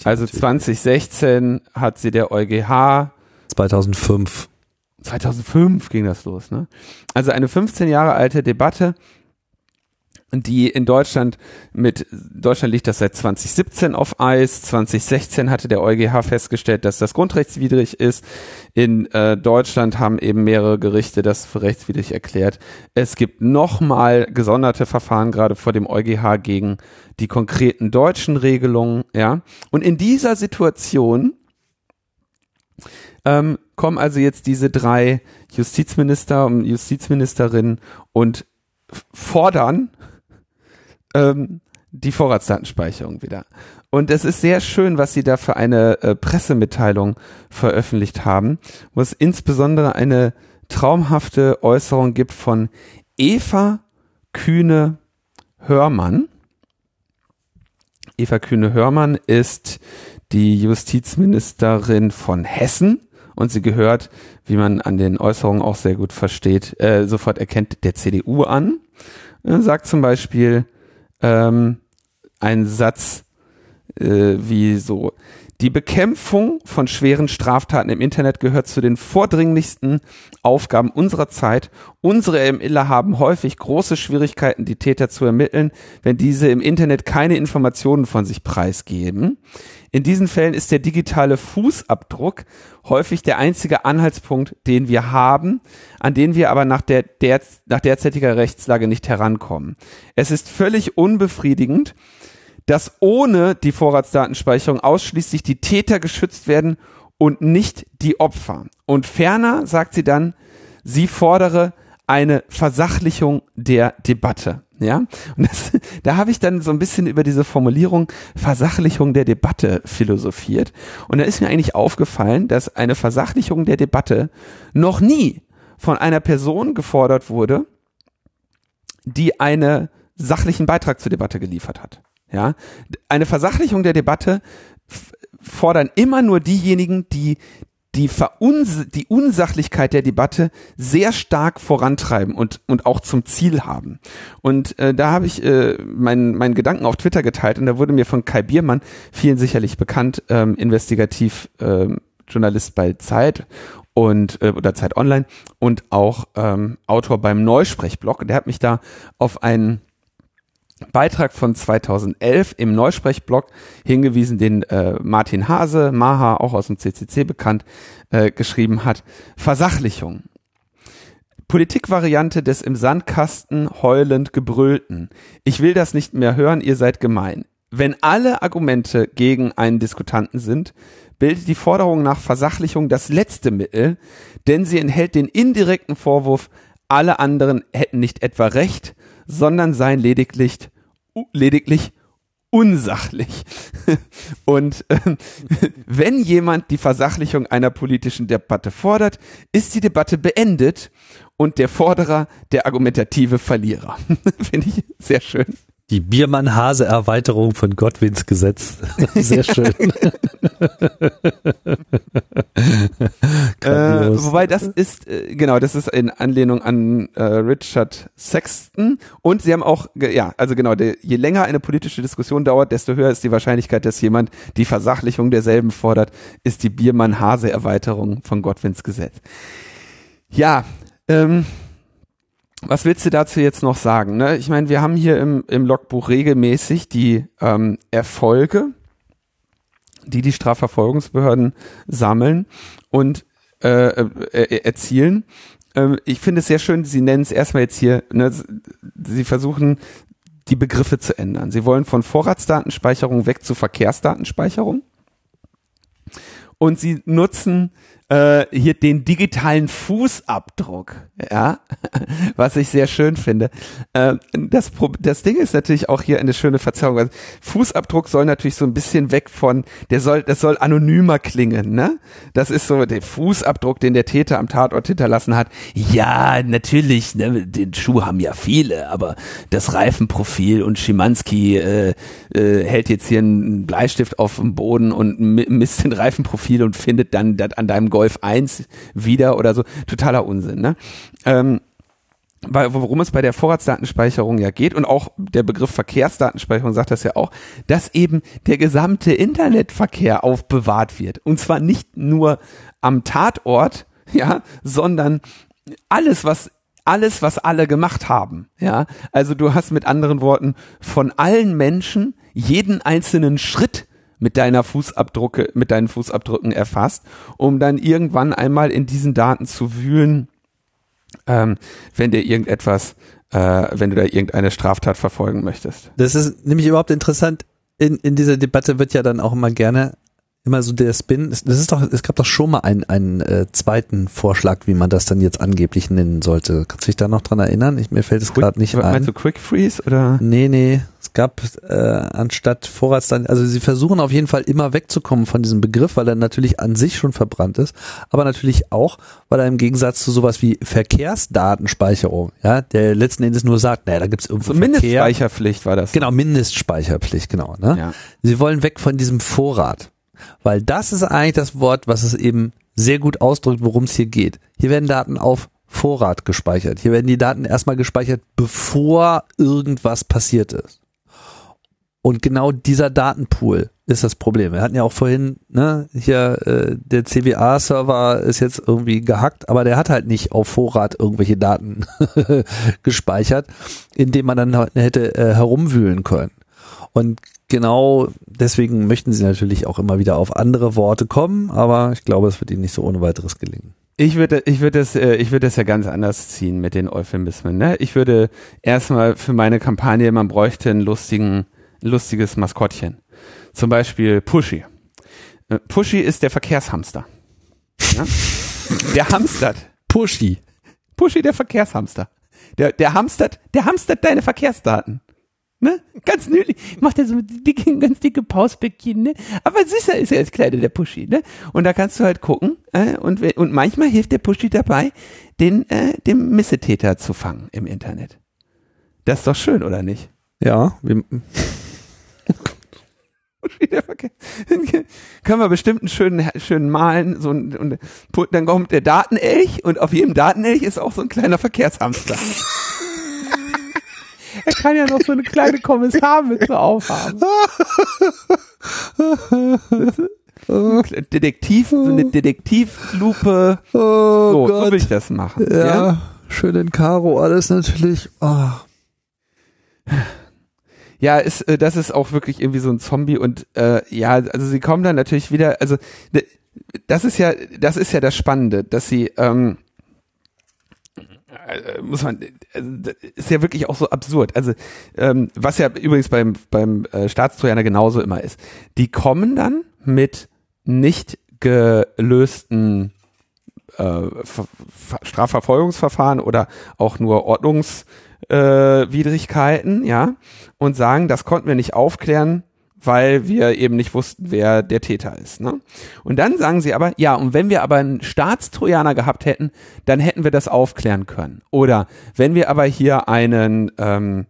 Also natürlich. 2016 hat sie der EuGH 2005. 2005 ging das los, ne? Also eine 15 Jahre alte Debatte, die in Deutschland mit, Deutschland liegt das seit 2017 auf Eis. 2016 hatte der EuGH festgestellt, dass das grundrechtswidrig ist. In äh, Deutschland haben eben mehrere Gerichte das für rechtswidrig erklärt. Es gibt nochmal gesonderte Verfahren gerade vor dem EuGH gegen die konkreten deutschen Regelungen, ja. Und in dieser Situation ähm, kommen also jetzt diese drei Justizminister und Justizministerinnen und fordern ähm, die Vorratsdatenspeicherung wieder. Und es ist sehr schön, was sie da für eine äh, Pressemitteilung veröffentlicht haben, wo es insbesondere eine traumhafte Äußerung gibt von Eva Kühne Hörmann. Eva Kühne Hörmann ist die Justizministerin von Hessen und sie gehört, wie man an den Äußerungen auch sehr gut versteht, äh, sofort erkennt, der CDU an. Er sagt zum Beispiel ähm, einen Satz äh, wie so, die Bekämpfung von schweren Straftaten im Internet gehört zu den vordringlichsten Aufgaben unserer Zeit. Unsere Ermittler haben häufig große Schwierigkeiten, die Täter zu ermitteln, wenn diese im Internet keine Informationen von sich preisgeben. In diesen Fällen ist der digitale Fußabdruck häufig der einzige Anhaltspunkt, den wir haben, an den wir aber nach, der, der, nach derzeitiger Rechtslage nicht herankommen. Es ist völlig unbefriedigend, dass ohne die Vorratsdatenspeicherung ausschließlich die Täter geschützt werden und nicht die Opfer. Und ferner sagt sie dann, sie fordere eine Versachlichung der Debatte. Ja, und das, da habe ich dann so ein bisschen über diese Formulierung Versachlichung der Debatte philosophiert. Und da ist mir eigentlich aufgefallen, dass eine Versachlichung der Debatte noch nie von einer Person gefordert wurde, die einen sachlichen Beitrag zur Debatte geliefert hat. Ja, eine Versachlichung der Debatte fordern immer nur diejenigen, die die, Veruns die Unsachlichkeit der Debatte sehr stark vorantreiben und, und auch zum Ziel haben. Und äh, da habe ich äh, meinen meinen Gedanken auf Twitter geteilt und da wurde mir von Kai Biermann, vielen sicherlich bekannt, ähm, investigativ ähm, Journalist bei Zeit und äh, oder Zeit Online und auch ähm, Autor beim Neusprechblog. Der hat mich da auf einen Beitrag von 2011 im Neusprechblog hingewiesen, den äh, Martin Hase, Maha, auch aus dem CCC bekannt, äh, geschrieben hat. Versachlichung. Politikvariante des im Sandkasten heulend gebrüllten. Ich will das nicht mehr hören, ihr seid gemein. Wenn alle Argumente gegen einen Diskutanten sind, bildet die Forderung nach Versachlichung das letzte Mittel, denn sie enthält den indirekten Vorwurf, alle anderen hätten nicht etwa recht, sondern seien lediglich, lediglich unsachlich. Und äh, wenn jemand die Versachlichung einer politischen Debatte fordert, ist die Debatte beendet und der Forderer der argumentative Verlierer. Finde ich sehr schön. Die Biermann-Hase-Erweiterung von Godwins Gesetz. Sehr schön. äh, wobei das ist, äh, genau, das ist in Anlehnung an äh, Richard Sexton. Und sie haben auch, ja, also genau, der, je länger eine politische Diskussion dauert, desto höher ist die Wahrscheinlichkeit, dass jemand die Versachlichung derselben fordert, ist die Biermann-Hase-Erweiterung von Godwins Gesetz. Ja, ähm, was willst du dazu jetzt noch sagen? Ne? Ich meine, wir haben hier im, im Logbuch regelmäßig die ähm, Erfolge, die die Strafverfolgungsbehörden sammeln und äh, äh, erzielen. Ähm, ich finde es sehr schön, Sie nennen es erstmal jetzt hier, ne, Sie versuchen die Begriffe zu ändern. Sie wollen von Vorratsdatenspeicherung weg zu Verkehrsdatenspeicherung. Und Sie nutzen äh, hier den digitalen Fußabdruck, ja, was ich sehr schön finde. Äh, das, das Ding ist natürlich auch hier eine schöne Verzerrung. Also Fußabdruck soll natürlich so ein bisschen weg von, der soll, das soll anonymer klingen, ne? Das ist so der Fußabdruck, den der Täter am Tatort hinterlassen hat. Ja, natürlich, ne, den Schuh haben ja viele, aber das Reifenprofil und Schimanski äh, äh, hält jetzt hier einen Bleistift auf dem Boden und misst den Reifenprofil und findet dann das an deinem Golf 1 wieder oder so. Totaler Unsinn, ne? Ähm, worum es bei der Vorratsdatenspeicherung ja geht und auch der Begriff Verkehrsdatenspeicherung sagt das ja auch, dass eben der gesamte Internetverkehr aufbewahrt wird. Und zwar nicht nur am Tatort, ja, sondern alles, was alles, was alle gemacht haben, ja. Also du hast mit anderen Worten von allen Menschen jeden einzelnen Schritt mit deiner Fußabdrucke, mit deinen Fußabdrücken erfasst, um dann irgendwann einmal in diesen Daten zu wühlen, ähm, wenn dir irgendetwas, äh, wenn du da irgendeine Straftat verfolgen möchtest. Das ist nämlich überhaupt interessant. In, in dieser Debatte wird ja dann auch immer gerne immer so der Spin. Das ist doch, es gab doch schon mal einen, einen äh, zweiten Vorschlag, wie man das dann jetzt angeblich nennen sollte. Kannst du dich da noch dran erinnern? Ich, mir fällt es gerade nicht ein. Meinst du Quick Freeze oder? Nee, nee. Es gab äh, anstatt Vorratsdaten, also sie versuchen auf jeden Fall immer wegzukommen von diesem Begriff, weil er natürlich an sich schon verbrannt ist, aber natürlich auch, weil er im Gegensatz zu sowas wie Verkehrsdatenspeicherung, ja, der letzten Endes nur sagt, naja, da gibt's irgendwo so Mindestspeicherpflicht war das. Genau, Mindestspeicherpflicht, genau. Ne? Ja. Sie wollen weg von diesem Vorrat. Weil das ist eigentlich das Wort, was es eben sehr gut ausdrückt, worum es hier geht. Hier werden Daten auf Vorrat gespeichert. Hier werden die Daten erstmal gespeichert, bevor irgendwas passiert ist. Und genau dieser Datenpool ist das Problem. Wir hatten ja auch vorhin, ne, hier äh, der CWA-Server ist jetzt irgendwie gehackt, aber der hat halt nicht auf Vorrat irgendwelche Daten gespeichert, indem man dann hätte äh, herumwühlen können. Und genau deswegen möchten sie natürlich auch immer wieder auf andere Worte kommen, aber ich glaube, es wird ihnen nicht so ohne weiteres gelingen. Ich würde, ich würde das, äh, ich würde das ja ganz anders ziehen mit den Euphemismen. Ne? Ich würde erstmal für meine Kampagne, man bräuchte einen lustigen, lustiges Maskottchen. Zum Beispiel Pushy. Äh, Pushy ist der Verkehrshamster. Ja? Der hamstert. Pushy. Pushy, der Verkehrshamster. Der, der hamstert, der hamstert deine Verkehrsdaten. Ne? Ganz nützlich. Macht er so dicke, ganz dicke Pausbäckchen, ne? Aber süßer ist er als Kleiner, der Pushy, ne? Und da kannst du halt gucken, äh, und, und manchmal hilft der Pushy dabei, den, äh, dem Missetäter zu fangen im Internet. Das ist doch schön, oder nicht? Ja. Können wir bestimmt einen schönen, schönen malen, so ein, und, dann kommt der Datenelch und auf jedem Datenelch ist auch so ein kleiner Verkehrshamster. Er kann ja noch so eine kleine Kommissarmütze aufhaben. Detektiv, so eine Detektivlupe. Oh so, Gott. so will ich das machen. Ja, ja? schön in Karo alles natürlich. Oh. Ja, ist, äh, das ist auch wirklich irgendwie so ein Zombie und äh, ja, also sie kommen dann natürlich wieder, also das ist ja, das ist ja das Spannende, dass sie ähm, äh, muss man, also, ist ja wirklich auch so absurd. Also, ähm, was ja übrigens beim, beim äh, Staatstrojaner genauso immer ist. Die kommen dann mit nicht gelösten äh, Strafverfolgungsverfahren oder auch nur Ordnungs äh, ja, und sagen, das konnten wir nicht aufklären, weil wir eben nicht wussten, wer der Täter ist. Ne? Und dann sagen sie aber, ja, und wenn wir aber einen Staatstrojaner gehabt hätten, dann hätten wir das aufklären können. Oder wenn wir aber hier einen ähm,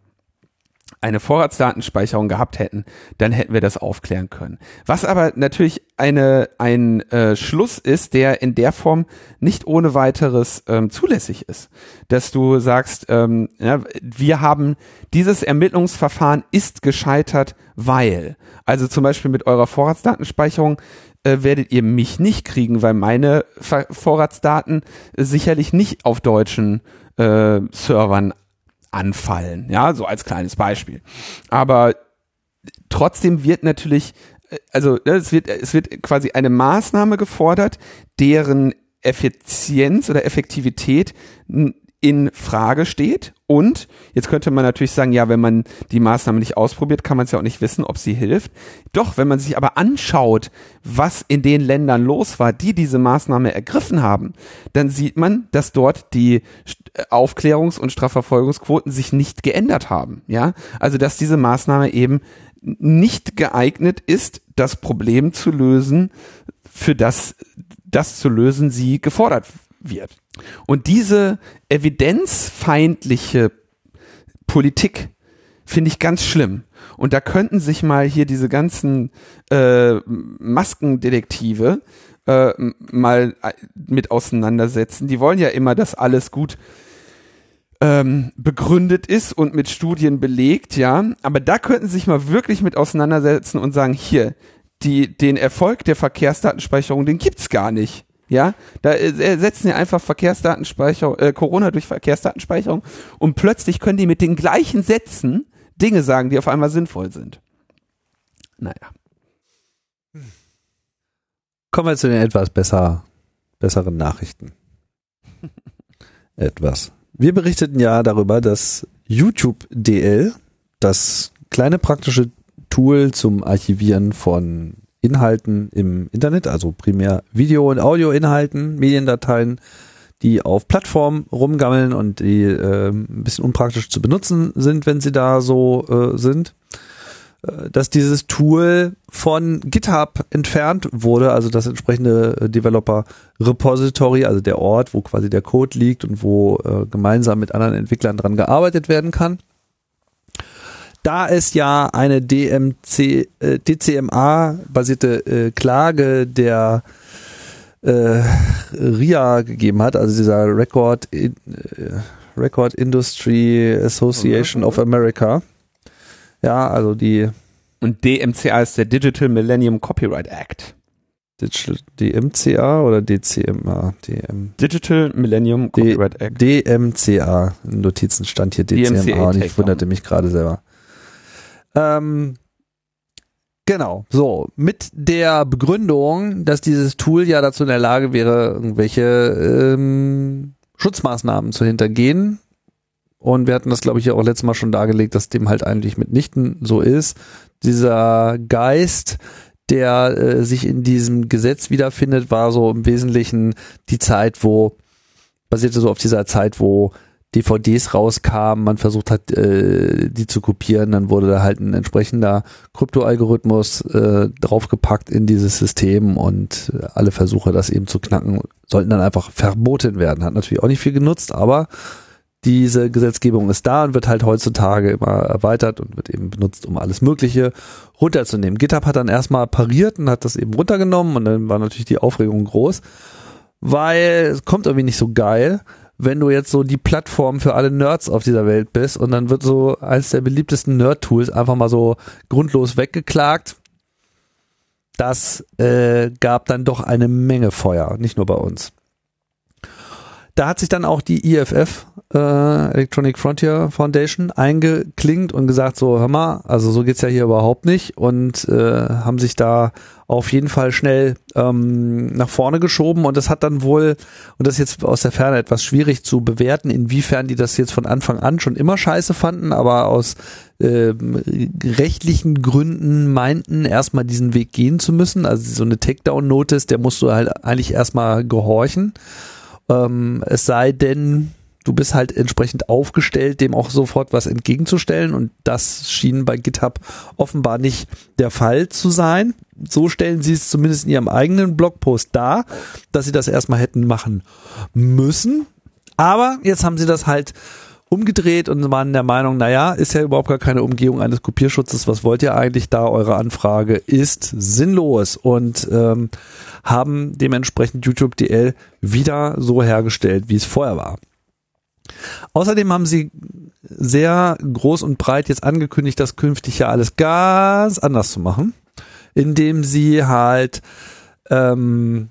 eine Vorratsdatenspeicherung gehabt hätten, dann hätten wir das aufklären können. Was aber natürlich eine, ein äh, Schluss ist, der in der Form nicht ohne weiteres ähm, zulässig ist. Dass du sagst, ähm, ja, wir haben dieses Ermittlungsverfahren ist gescheitert, weil. Also zum Beispiel mit eurer Vorratsdatenspeicherung äh, werdet ihr mich nicht kriegen, weil meine Vorratsdaten sicherlich nicht auf deutschen äh, Servern anfallen. Ja, so als kleines Beispiel. Aber trotzdem wird natürlich, äh, also ne, es wird, es wird quasi eine Maßnahme gefordert, deren Effizienz oder Effektivität in Frage steht. Und jetzt könnte man natürlich sagen, ja, wenn man die Maßnahme nicht ausprobiert, kann man es ja auch nicht wissen, ob sie hilft. Doch, wenn man sich aber anschaut, was in den Ländern los war, die diese Maßnahme ergriffen haben, dann sieht man, dass dort die Aufklärungs- und Strafverfolgungsquoten sich nicht geändert haben. Ja, also dass diese Maßnahme eben nicht geeignet ist, das Problem zu lösen, für das das zu lösen sie gefordert wird. Und diese evidenzfeindliche Politik finde ich ganz schlimm. Und da könnten sich mal hier diese ganzen äh, Maskendetektive äh, mal äh, mit auseinandersetzen. Die wollen ja immer, dass alles gut ähm, begründet ist und mit Studien belegt, ja. Aber da könnten sie sich mal wirklich mit auseinandersetzen und sagen, hier, die, den Erfolg der Verkehrsdatenspeicherung, den gibt's gar nicht. Ja, da äh, ersetzen sie einfach Verkehrsdatenspeicherung, äh, Corona durch Verkehrsdatenspeicherung und plötzlich können die mit den gleichen Sätzen Dinge sagen, die auf einmal sinnvoll sind. Naja. Kommen wir zu den etwas besser, besseren Nachrichten. etwas. Wir berichteten ja darüber, dass YouTube DL, das kleine praktische Tool zum Archivieren von Inhalten im Internet, also primär Video- und Audioinhalten, Mediendateien, die auf Plattformen rumgammeln und die äh, ein bisschen unpraktisch zu benutzen sind, wenn sie da so äh, sind. Äh, dass dieses Tool von GitHub entfernt wurde, also das entsprechende äh, Developer Repository, also der Ort, wo quasi der Code liegt und wo äh, gemeinsam mit anderen Entwicklern dran gearbeitet werden kann da es ja eine DMC, äh, DCMA-basierte äh, Klage der äh, RIA gegeben hat, also dieser Record, in, äh, Record Industry Association of America. Ja, also die. Und DMCA ist der Digital Millennium Copyright Act. Digital, DMCA oder DCMA? DM. Digital Millennium Copyright Act. DMCA. In Notizen stand hier DCMA DMCA und ich wunderte mich gerade selber. Ähm, Genau, so. Mit der Begründung, dass dieses Tool ja dazu in der Lage wäre, irgendwelche ähm, Schutzmaßnahmen zu hintergehen. Und wir hatten das, glaube ich, ja auch letztes Mal schon dargelegt, dass dem halt eigentlich mitnichten so ist. Dieser Geist, der äh, sich in diesem Gesetz wiederfindet, war so im Wesentlichen die Zeit, wo, basierte so auf dieser Zeit, wo DVDs rauskamen, man versucht hat, äh, die zu kopieren, dann wurde da halt ein entsprechender Kryptoalgorithmus äh, draufgepackt in dieses System und alle Versuche, das eben zu knacken, sollten dann einfach verboten werden. Hat natürlich auch nicht viel genutzt, aber diese Gesetzgebung ist da und wird halt heutzutage immer erweitert und wird eben benutzt, um alles Mögliche runterzunehmen. GitHub hat dann erstmal pariert und hat das eben runtergenommen und dann war natürlich die Aufregung groß, weil es kommt irgendwie nicht so geil wenn du jetzt so die Plattform für alle Nerds auf dieser Welt bist und dann wird so eines der beliebtesten Nerd-Tools einfach mal so grundlos weggeklagt. Das äh, gab dann doch eine Menge Feuer, nicht nur bei uns. Da hat sich dann auch die IFF, äh, Electronic Frontier Foundation, eingeklingt und gesagt, so, hör mal, also so geht's ja hier überhaupt nicht und äh, haben sich da auf jeden Fall schnell ähm, nach vorne geschoben und das hat dann wohl, und das ist jetzt aus der Ferne etwas schwierig zu bewerten, inwiefern die das jetzt von Anfang an schon immer scheiße fanden, aber aus äh, rechtlichen Gründen meinten, erstmal diesen Weg gehen zu müssen. Also so eine Takedown-Notice, der musst du halt eigentlich erstmal gehorchen. Ähm, es sei denn, du bist halt entsprechend aufgestellt, dem auch sofort was entgegenzustellen und das schien bei GitHub offenbar nicht der Fall zu sein. So stellen sie es zumindest in ihrem eigenen Blogpost dar, dass sie das erstmal hätten machen müssen. Aber jetzt haben sie das halt umgedreht und waren der Meinung, naja, ist ja überhaupt gar keine Umgehung eines Kopierschutzes. Was wollt ihr eigentlich da? Eure Anfrage ist sinnlos und ähm, haben dementsprechend YouTube DL wieder so hergestellt, wie es vorher war. Außerdem haben sie sehr groß und breit jetzt angekündigt, das künftig ja alles ganz anders zu machen, indem sie halt ähm,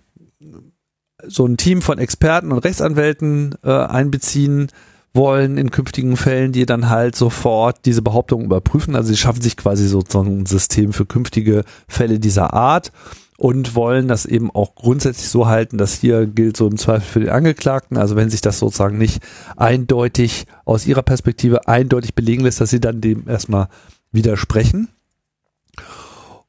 so ein Team von Experten und Rechtsanwälten äh, einbeziehen, wollen in künftigen Fällen, die dann halt sofort diese Behauptung überprüfen. Also sie schaffen sich quasi sozusagen ein System für künftige Fälle dieser Art und wollen das eben auch grundsätzlich so halten, dass hier gilt so im Zweifel für den Angeklagten. Also wenn sich das sozusagen nicht eindeutig aus ihrer Perspektive eindeutig belegen lässt, dass sie dann dem erstmal widersprechen.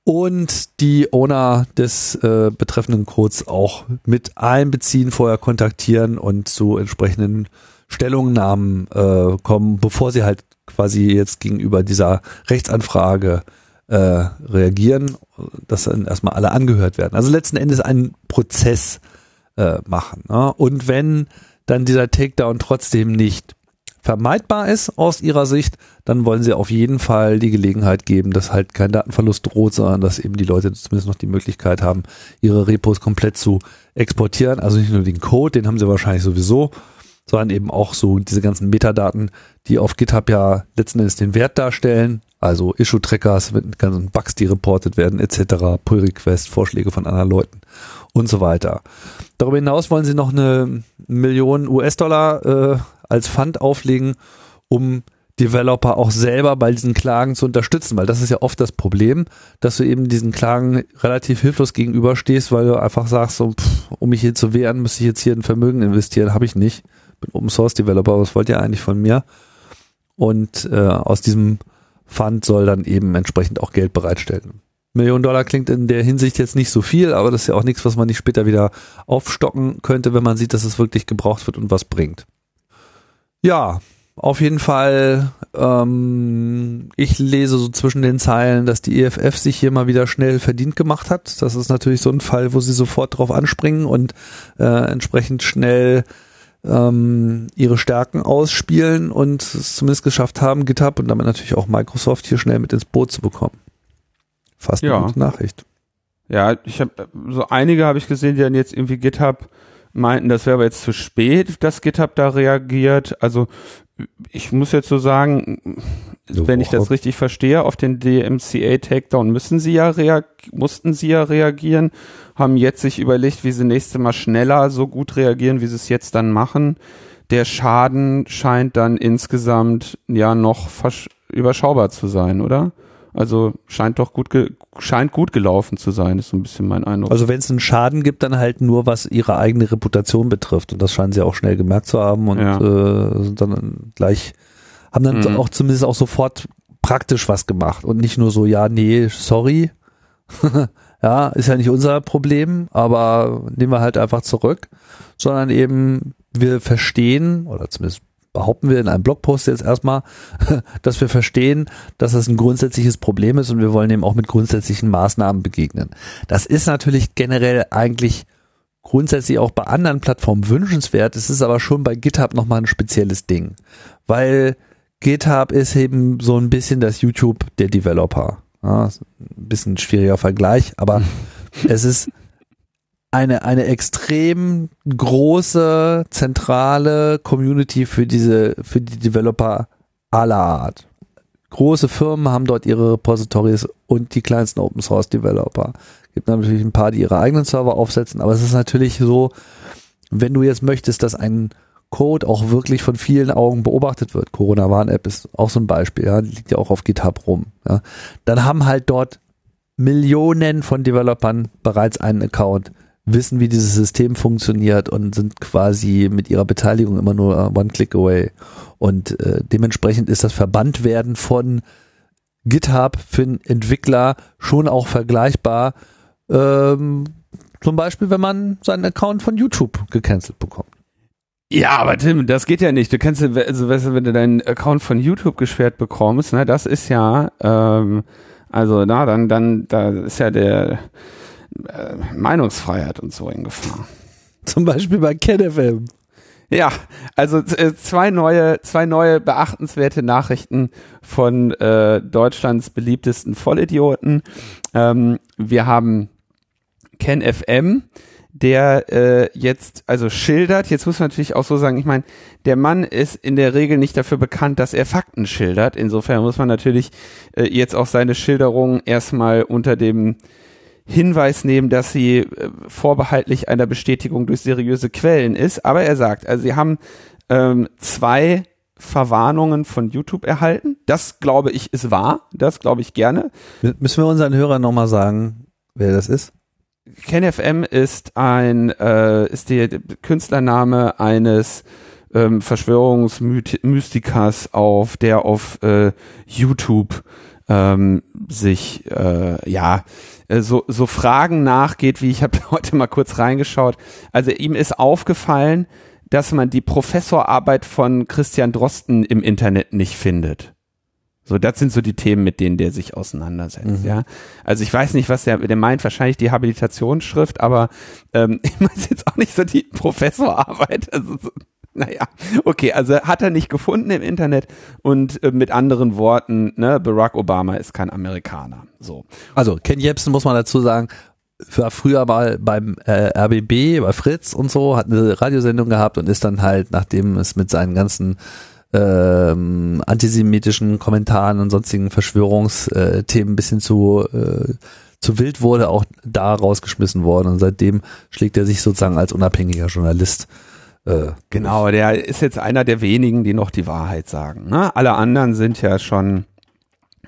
Und die Owner des äh, betreffenden Codes auch mit einbeziehen, vorher kontaktieren und zu entsprechenden Stellungnahmen äh, kommen, bevor sie halt quasi jetzt gegenüber dieser Rechtsanfrage äh, reagieren, dass dann erstmal alle angehört werden. Also letzten Endes einen Prozess äh, machen. Ne? Und wenn dann dieser Takedown trotzdem nicht vermeidbar ist aus ihrer Sicht, dann wollen sie auf jeden Fall die Gelegenheit geben, dass halt kein Datenverlust droht, sondern dass eben die Leute zumindest noch die Möglichkeit haben, ihre Repos komplett zu exportieren. Also nicht nur den Code, den haben sie wahrscheinlich sowieso, sondern eben auch so diese ganzen Metadaten, die auf GitHub ja letzten Endes den Wert darstellen. Also Issue-Trackers mit ganzen Bugs, die reportet werden, etc., Pull-Request, Vorschläge von anderen Leuten und so weiter. Darüber hinaus wollen sie noch eine Million US-Dollar äh, als Fund auflegen, um Developer auch selber bei diesen Klagen zu unterstützen, weil das ist ja oft das Problem, dass du eben diesen Klagen relativ hilflos gegenüberstehst, weil du einfach sagst, so, pff, um mich hier zu wehren, müsste ich jetzt hier ein Vermögen investieren, habe ich nicht bin Open Source Developer, was wollt ihr eigentlich von mir? Und äh, aus diesem Fund soll dann eben entsprechend auch Geld bereitstellen. Millionen Dollar klingt in der Hinsicht jetzt nicht so viel, aber das ist ja auch nichts, was man nicht später wieder aufstocken könnte, wenn man sieht, dass es wirklich gebraucht wird und was bringt. Ja, auf jeden Fall, ähm, ich lese so zwischen den Zeilen, dass die EFF sich hier mal wieder schnell verdient gemacht hat. Das ist natürlich so ein Fall, wo sie sofort drauf anspringen und äh, entsprechend schnell ähm, ihre Stärken ausspielen und es zumindest geschafft haben, GitHub und damit natürlich auch Microsoft hier schnell mit ins Boot zu bekommen. Fast eine ja. gute Nachricht. Ja, ich habe so einige habe ich gesehen, die dann jetzt irgendwie GitHub meinten, das wäre aber jetzt zu spät, dass GitHub da reagiert. Also ich muss jetzt so sagen, so wenn ich das richtig verstehe, auf den DMCA Takedown müssen sie ja mussten sie ja reagieren, haben jetzt sich überlegt, wie sie nächste Mal schneller so gut reagieren, wie sie es jetzt dann machen. Der Schaden scheint dann insgesamt ja noch überschaubar zu sein, oder? Also scheint doch gut scheint gut gelaufen zu sein, ist so ein bisschen mein Eindruck. Also wenn es einen Schaden gibt, dann halt nur was ihre eigene Reputation betrifft und das scheinen sie auch schnell gemerkt zu haben und ja. äh, sind dann gleich haben dann mhm. auch zumindest auch sofort praktisch was gemacht und nicht nur so ja nee sorry ja ist ja nicht unser Problem, aber nehmen wir halt einfach zurück, sondern eben wir verstehen oder zumindest behaupten wir in einem Blogpost jetzt erstmal, dass wir verstehen, dass das ein grundsätzliches Problem ist und wir wollen dem auch mit grundsätzlichen Maßnahmen begegnen. Das ist natürlich generell eigentlich grundsätzlich auch bei anderen Plattformen wünschenswert. Es ist aber schon bei GitHub nochmal ein spezielles Ding, weil GitHub ist eben so ein bisschen das YouTube der Developer. Ja, ein bisschen schwieriger Vergleich, aber es ist eine, eine extrem große, zentrale Community für diese, für die Developer aller Art. Große Firmen haben dort ihre Repositories und die kleinsten Open Source Developer. Gibt natürlich ein paar, die ihre eigenen Server aufsetzen, aber es ist natürlich so, wenn du jetzt möchtest, dass ein Code auch wirklich von vielen Augen beobachtet wird. Corona Warn App ist auch so ein Beispiel, ja, die liegt ja auch auf GitHub rum. Ja. Dann haben halt dort Millionen von Developern bereits einen Account wissen, wie dieses System funktioniert und sind quasi mit ihrer Beteiligung immer nur one click away. Und äh, dementsprechend ist das Verbandwerden von GitHub für einen Entwickler schon auch vergleichbar. Ähm, zum Beispiel, wenn man seinen Account von YouTube gecancelt bekommt. Ja, aber Tim, das geht ja nicht. Du kannst, also wenn du deinen Account von YouTube gesperrt bekommst, ne, das ist ja, ähm, also na, dann, dann, da ist ja der äh, Meinungsfreiheit und so in Gefahr. Zum Beispiel bei KenFM. Ja, also äh, zwei neue, zwei neue beachtenswerte Nachrichten von äh, Deutschlands beliebtesten Vollidioten. Ähm, wir haben KenFM, der äh, jetzt also schildert, jetzt muss man natürlich auch so sagen, ich meine, der Mann ist in der Regel nicht dafür bekannt, dass er Fakten schildert. Insofern muss man natürlich äh, jetzt auch seine Schilderung erstmal unter dem Hinweis nehmen, dass sie äh, vorbehaltlich einer Bestätigung durch seriöse Quellen ist. Aber er sagt, also sie haben ähm, zwei Verwarnungen von YouTube erhalten. Das glaube ich ist wahr. Das glaube ich gerne. Müssen wir unseren Hörern nochmal sagen, wer das ist? KenFM ist ein äh, ist der Künstlername eines ähm, Verschwörungsmystikers auf der auf äh, YouTube ähm, sich äh, ja äh, so so Fragen nachgeht, wie ich habe heute mal kurz reingeschaut. Also ihm ist aufgefallen, dass man die Professorarbeit von Christian Drosten im Internet nicht findet. So, das sind so die Themen, mit denen der sich auseinandersetzt, mhm. ja. Also ich weiß nicht, was der, der meint, wahrscheinlich die Habilitationsschrift, aber ähm, ich meine jetzt auch nicht so die Professorarbeit. Also so, naja, okay, also hat er nicht gefunden im Internet und äh, mit anderen Worten, ne, Barack Obama ist kein Amerikaner. So. Also Ken Jebsen muss man dazu sagen, war früher mal beim äh, RBB, bei Fritz und so, hat eine Radiosendung gehabt und ist dann halt, nachdem es mit seinen ganzen ähm, antisemitischen Kommentaren und sonstigen Verschwörungsthemen ein bisschen zu, äh, zu wild wurde, auch da rausgeschmissen worden. Und seitdem schlägt er sich sozusagen als unabhängiger Journalist. Äh, genau, der ist jetzt einer der wenigen, die noch die Wahrheit sagen. Ne? Alle anderen sind ja schon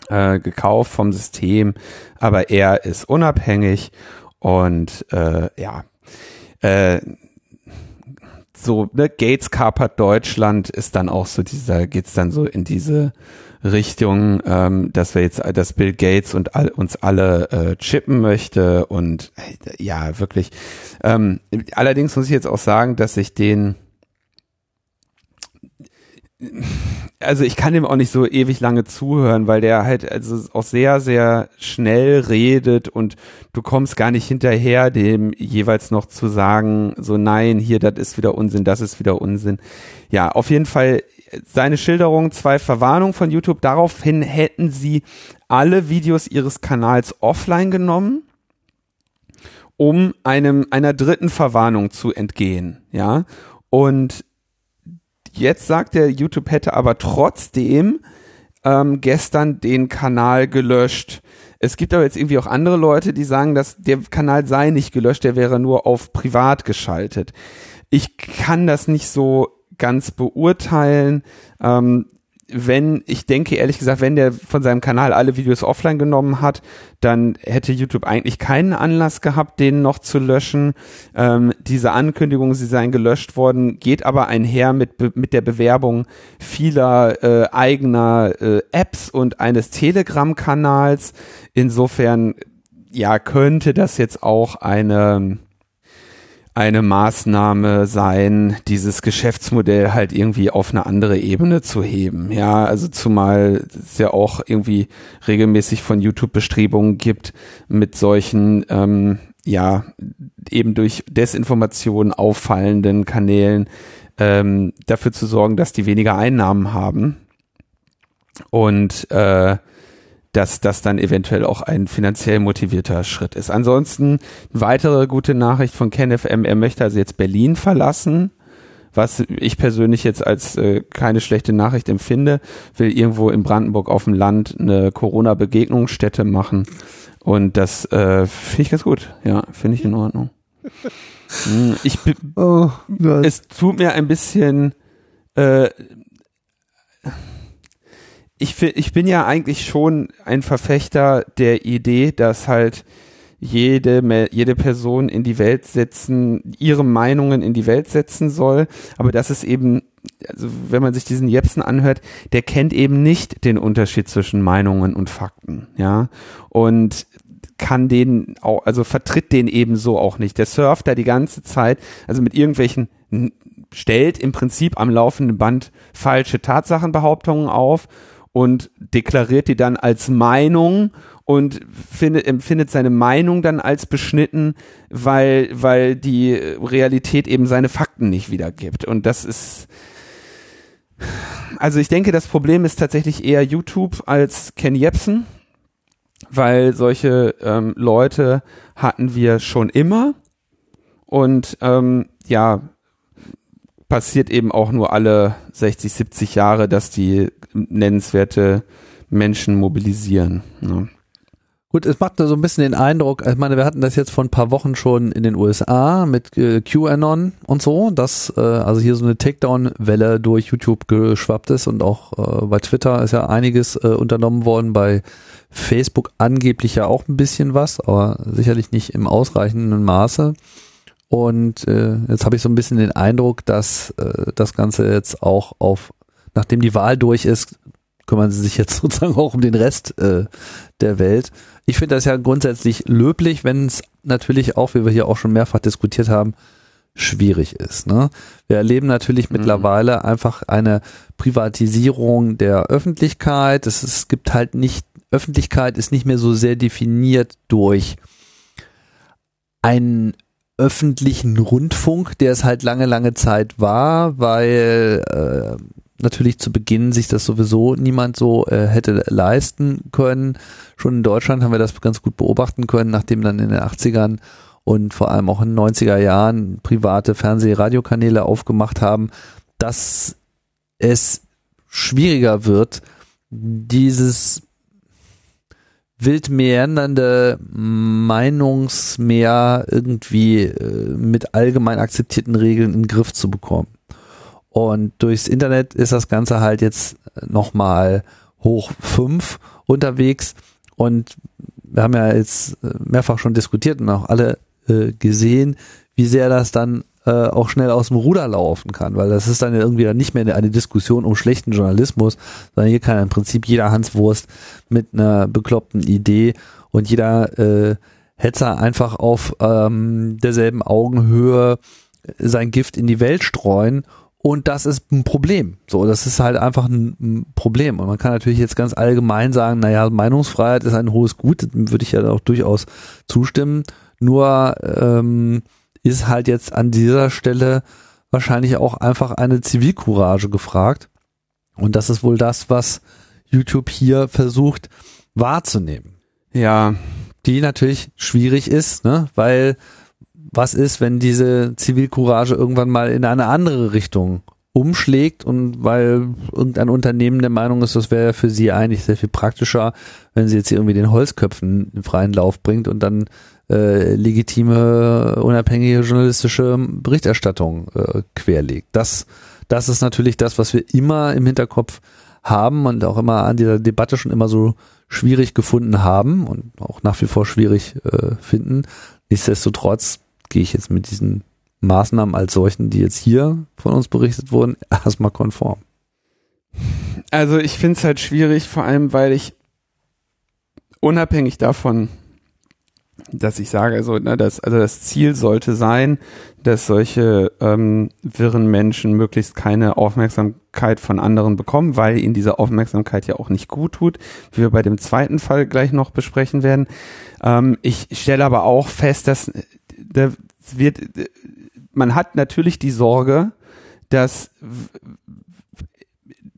äh, gekauft vom System, aber er ist unabhängig und äh, ja, äh, so, ne, Gates kapert Deutschland ist dann auch so dieser, geht's dann so in diese Richtung, ähm, dass wir jetzt, dass Bill Gates und all, uns alle äh, chippen möchte und äh, ja, wirklich. Ähm, allerdings muss ich jetzt auch sagen, dass ich den also ich kann dem auch nicht so ewig lange zuhören, weil der halt also auch sehr, sehr schnell redet und du kommst gar nicht hinterher, dem jeweils noch zu sagen, so nein, hier, das ist wieder Unsinn, das ist wieder Unsinn. Ja, auf jeden Fall seine Schilderung, zwei Verwarnungen von YouTube, daraufhin hätten sie alle Videos ihres Kanals offline genommen, um einem, einer dritten Verwarnung zu entgehen, ja. Und Jetzt sagt er, YouTube hätte aber trotzdem ähm, gestern den Kanal gelöscht. Es gibt aber jetzt irgendwie auch andere Leute, die sagen, dass der Kanal sei nicht gelöscht, der wäre nur auf privat geschaltet. Ich kann das nicht so ganz beurteilen. Ähm, wenn, ich denke ehrlich gesagt, wenn der von seinem Kanal alle Videos offline genommen hat, dann hätte YouTube eigentlich keinen Anlass gehabt, den noch zu löschen. Ähm, diese Ankündigung, sie seien gelöscht worden, geht aber einher mit, mit der Bewerbung vieler äh, eigener äh, Apps und eines Telegram-Kanals. Insofern, ja, könnte das jetzt auch eine eine Maßnahme sein, dieses Geschäftsmodell halt irgendwie auf eine andere Ebene zu heben. Ja, also zumal es ja auch irgendwie regelmäßig von YouTube Bestrebungen gibt, mit solchen, ähm, ja, eben durch Desinformation auffallenden Kanälen ähm, dafür zu sorgen, dass die weniger Einnahmen haben. Und äh, dass das dann eventuell auch ein finanziell motivierter Schritt ist. Ansonsten weitere gute Nachricht von KenFM, er möchte also jetzt Berlin verlassen, was ich persönlich jetzt als äh, keine schlechte Nachricht empfinde, will irgendwo in Brandenburg auf dem Land eine Corona-Begegnungsstätte machen und das äh, finde ich ganz gut, ja, finde ich in Ordnung. Hm, ich, oh, es tut mir ein bisschen äh, ich, ich bin ja eigentlich schon ein Verfechter der Idee, dass halt jede, jede Person in die Welt setzen, ihre Meinungen in die Welt setzen soll. Aber das ist eben, also wenn man sich diesen Jepsen anhört, der kennt eben nicht den Unterschied zwischen Meinungen und Fakten, ja. Und kann den auch, also vertritt den eben so auch nicht. Der surft da die ganze Zeit, also mit irgendwelchen stellt im Prinzip am laufenden Band falsche Tatsachenbehauptungen auf und deklariert die dann als Meinung und findet, empfindet seine Meinung dann als beschnitten, weil, weil die Realität eben seine Fakten nicht wiedergibt. Und das ist, also ich denke, das Problem ist tatsächlich eher YouTube als Ken Jebsen, weil solche ähm, Leute hatten wir schon immer und ähm, ja, passiert eben auch nur alle 60, 70 Jahre, dass die nennenswerte Menschen mobilisieren. Ne? Gut, es macht so ein bisschen den Eindruck, ich meine, wir hatten das jetzt vor ein paar Wochen schon in den USA mit äh, QAnon und so, dass äh, also hier so eine Takedown-Welle durch YouTube geschwappt ist und auch äh, bei Twitter ist ja einiges unternommen worden, bei Facebook angeblich ja auch ein bisschen was, aber sicherlich nicht im ausreichenden Maße. Und äh, jetzt habe ich so ein bisschen den Eindruck, dass äh, das Ganze jetzt auch auf, nachdem die Wahl durch ist, kümmern sie sich jetzt sozusagen auch um den Rest äh, der Welt. Ich finde das ja grundsätzlich löblich, wenn es natürlich auch, wie wir hier auch schon mehrfach diskutiert haben, schwierig ist. Ne? Wir erleben natürlich mhm. mittlerweile einfach eine Privatisierung der Öffentlichkeit. Es, es gibt halt nicht, Öffentlichkeit ist nicht mehr so sehr definiert durch einen öffentlichen Rundfunk, der es halt lange, lange Zeit war, weil äh, natürlich zu Beginn sich das sowieso niemand so äh, hätte leisten können. Schon in Deutschland haben wir das ganz gut beobachten können, nachdem dann in den 80ern und vor allem auch in den 90er Jahren private Fernseh-, Radiokanäle aufgemacht haben, dass es schwieriger wird, dieses wild meandernde Meinungsmeer irgendwie äh, mit allgemein akzeptierten Regeln in den Griff zu bekommen. Und durchs Internet ist das Ganze halt jetzt nochmal hoch fünf unterwegs. Und wir haben ja jetzt mehrfach schon diskutiert und auch alle äh, gesehen, wie sehr das dann äh, auch schnell aus dem Ruder laufen kann, weil das ist dann irgendwie dann nicht mehr eine, Diskussion um schlechten Journalismus, sondern hier kann im Prinzip jeder Hanswurst mit einer bekloppten Idee und jeder äh, Hetzer einfach auf ähm, derselben Augenhöhe sein Gift in die Welt streuen und das ist ein Problem. So, das ist halt einfach ein, Problem. Und man kann natürlich jetzt ganz allgemein sagen, naja, Meinungsfreiheit ist ein hohes Gut, dem würde ich ja auch durchaus zustimmen. Nur ähm, ist halt jetzt an dieser Stelle wahrscheinlich auch einfach eine Zivilcourage gefragt. Und das ist wohl das, was YouTube hier versucht wahrzunehmen. Ja. Die natürlich schwierig ist, ne? weil was ist, wenn diese Zivilcourage irgendwann mal in eine andere Richtung umschlägt und weil irgendein Unternehmen der Meinung ist, das wäre für sie eigentlich sehr viel praktischer, wenn sie jetzt hier irgendwie den Holzköpfen in freien Lauf bringt und dann äh, legitime, unabhängige journalistische Berichterstattung äh, querlegt. Das, das ist natürlich das, was wir immer im Hinterkopf haben und auch immer an dieser Debatte schon immer so schwierig gefunden haben und auch nach wie vor schwierig äh, finden. Nichtsdestotrotz gehe ich jetzt mit diesen Maßnahmen als solchen, die jetzt hier von uns berichtet wurden, erstmal konform. Also ich finde es halt schwierig, vor allem weil ich unabhängig davon, dass ich sage, also, ne, das, also das Ziel sollte sein, dass solche ähm, wirren Menschen möglichst keine Aufmerksamkeit von anderen bekommen, weil ihnen diese Aufmerksamkeit ja auch nicht gut tut, wie wir bei dem zweiten Fall gleich noch besprechen werden. Ähm, ich stelle aber auch fest, dass da wird, man hat natürlich die Sorge, dass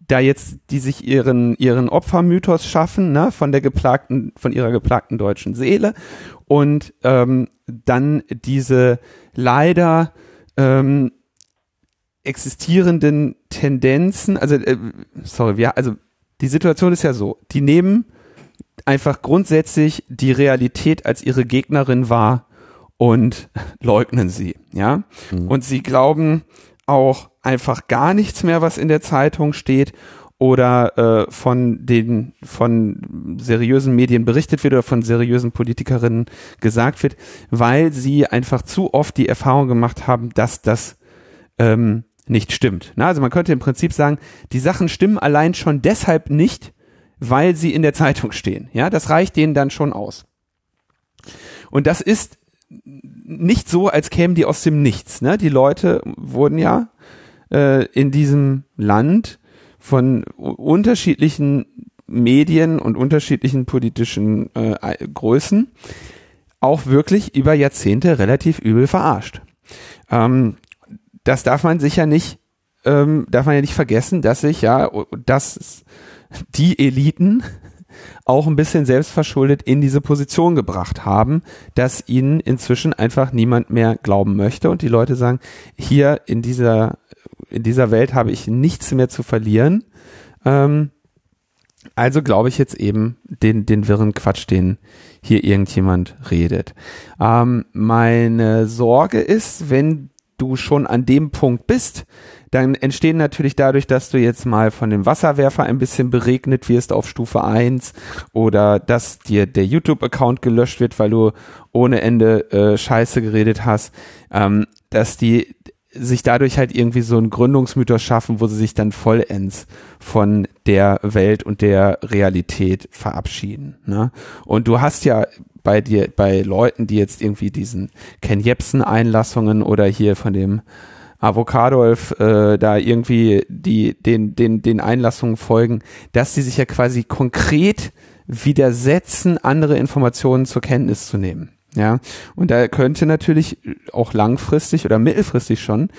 da jetzt die sich ihren ihren Opfermythos schaffen, ne, von der geplagten, von ihrer geplagten deutschen Seele und ähm, dann diese leider ähm, existierenden Tendenzen, also äh, sorry, wir, also die Situation ist ja so, die nehmen einfach grundsätzlich die Realität als ihre Gegnerin wahr und leugnen sie, ja. Mhm. Und sie glauben auch einfach gar nichts mehr, was in der Zeitung steht oder äh, von den von seriösen Medien berichtet wird oder von seriösen Politikerinnen gesagt wird, weil sie einfach zu oft die Erfahrung gemacht haben, dass das ähm, nicht stimmt. Na, also man könnte im Prinzip sagen, die Sachen stimmen allein schon deshalb nicht, weil sie in der Zeitung stehen. Ja, das reicht denen dann schon aus. Und das ist nicht so, als kämen die aus dem Nichts. Ne? Die Leute wurden ja äh, in diesem Land von unterschiedlichen Medien und unterschiedlichen politischen äh, Größen auch wirklich über Jahrzehnte relativ übel verarscht. Ähm, das darf man sicher nicht, ähm, darf man ja nicht vergessen, dass sich ja, dass die Eliten auch ein bisschen selbstverschuldet in diese Position gebracht haben, dass ihnen inzwischen einfach niemand mehr glauben möchte und die Leute sagen, hier in dieser, in dieser Welt habe ich nichts mehr zu verlieren. Ähm, also glaube ich jetzt eben den, den wirren Quatsch, den hier irgendjemand redet. Ähm, meine Sorge ist, wenn du schon an dem Punkt bist, dann entstehen natürlich dadurch, dass du jetzt mal von dem Wasserwerfer ein bisschen beregnet wirst auf Stufe 1 oder dass dir der YouTube-Account gelöscht wird, weil du ohne Ende äh, Scheiße geredet hast, ähm, dass die sich dadurch halt irgendwie so einen Gründungsmythos schaffen, wo sie sich dann vollends von der Welt und der Realität verabschieden. Ne? Und du hast ja bei dir, bei Leuten, die jetzt irgendwie diesen Ken Jebsen Einlassungen oder hier von dem Avocadolf äh, da irgendwie die den den den Einlassungen folgen, dass sie sich ja quasi konkret widersetzen, andere Informationen zur Kenntnis zu nehmen. Ja, und da könnte natürlich auch langfristig oder mittelfristig schon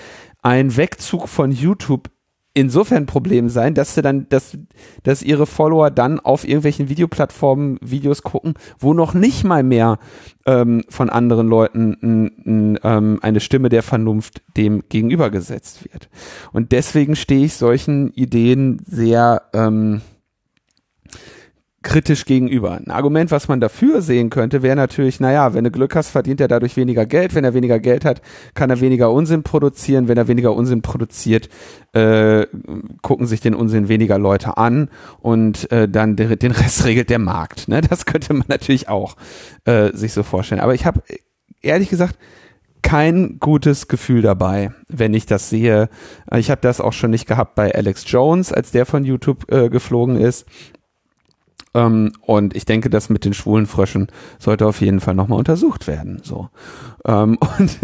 ein Wegzug von YouTube insofern ein Problem sein, dass sie dann, dass, dass ihre Follower dann auf irgendwelchen Videoplattformen Videos gucken, wo noch nicht mal mehr ähm, von anderen Leuten n, n, ähm, eine Stimme der Vernunft dem gegenübergesetzt wird. Und deswegen stehe ich solchen Ideen sehr ähm, kritisch gegenüber. Ein Argument, was man dafür sehen könnte, wäre natürlich, naja, wenn du Glück hast, verdient er dadurch weniger Geld. Wenn er weniger Geld hat, kann er weniger Unsinn produzieren. Wenn er weniger Unsinn produziert, äh, gucken sich den Unsinn weniger Leute an und äh, dann der, den Rest regelt der Markt. Ne? Das könnte man natürlich auch äh, sich so vorstellen. Aber ich habe ehrlich gesagt kein gutes Gefühl dabei, wenn ich das sehe. Ich habe das auch schon nicht gehabt bei Alex Jones, als der von YouTube äh, geflogen ist. Ähm, und ich denke, das mit den schwulen Fröschen sollte auf jeden Fall nochmal untersucht werden. So. Ähm, und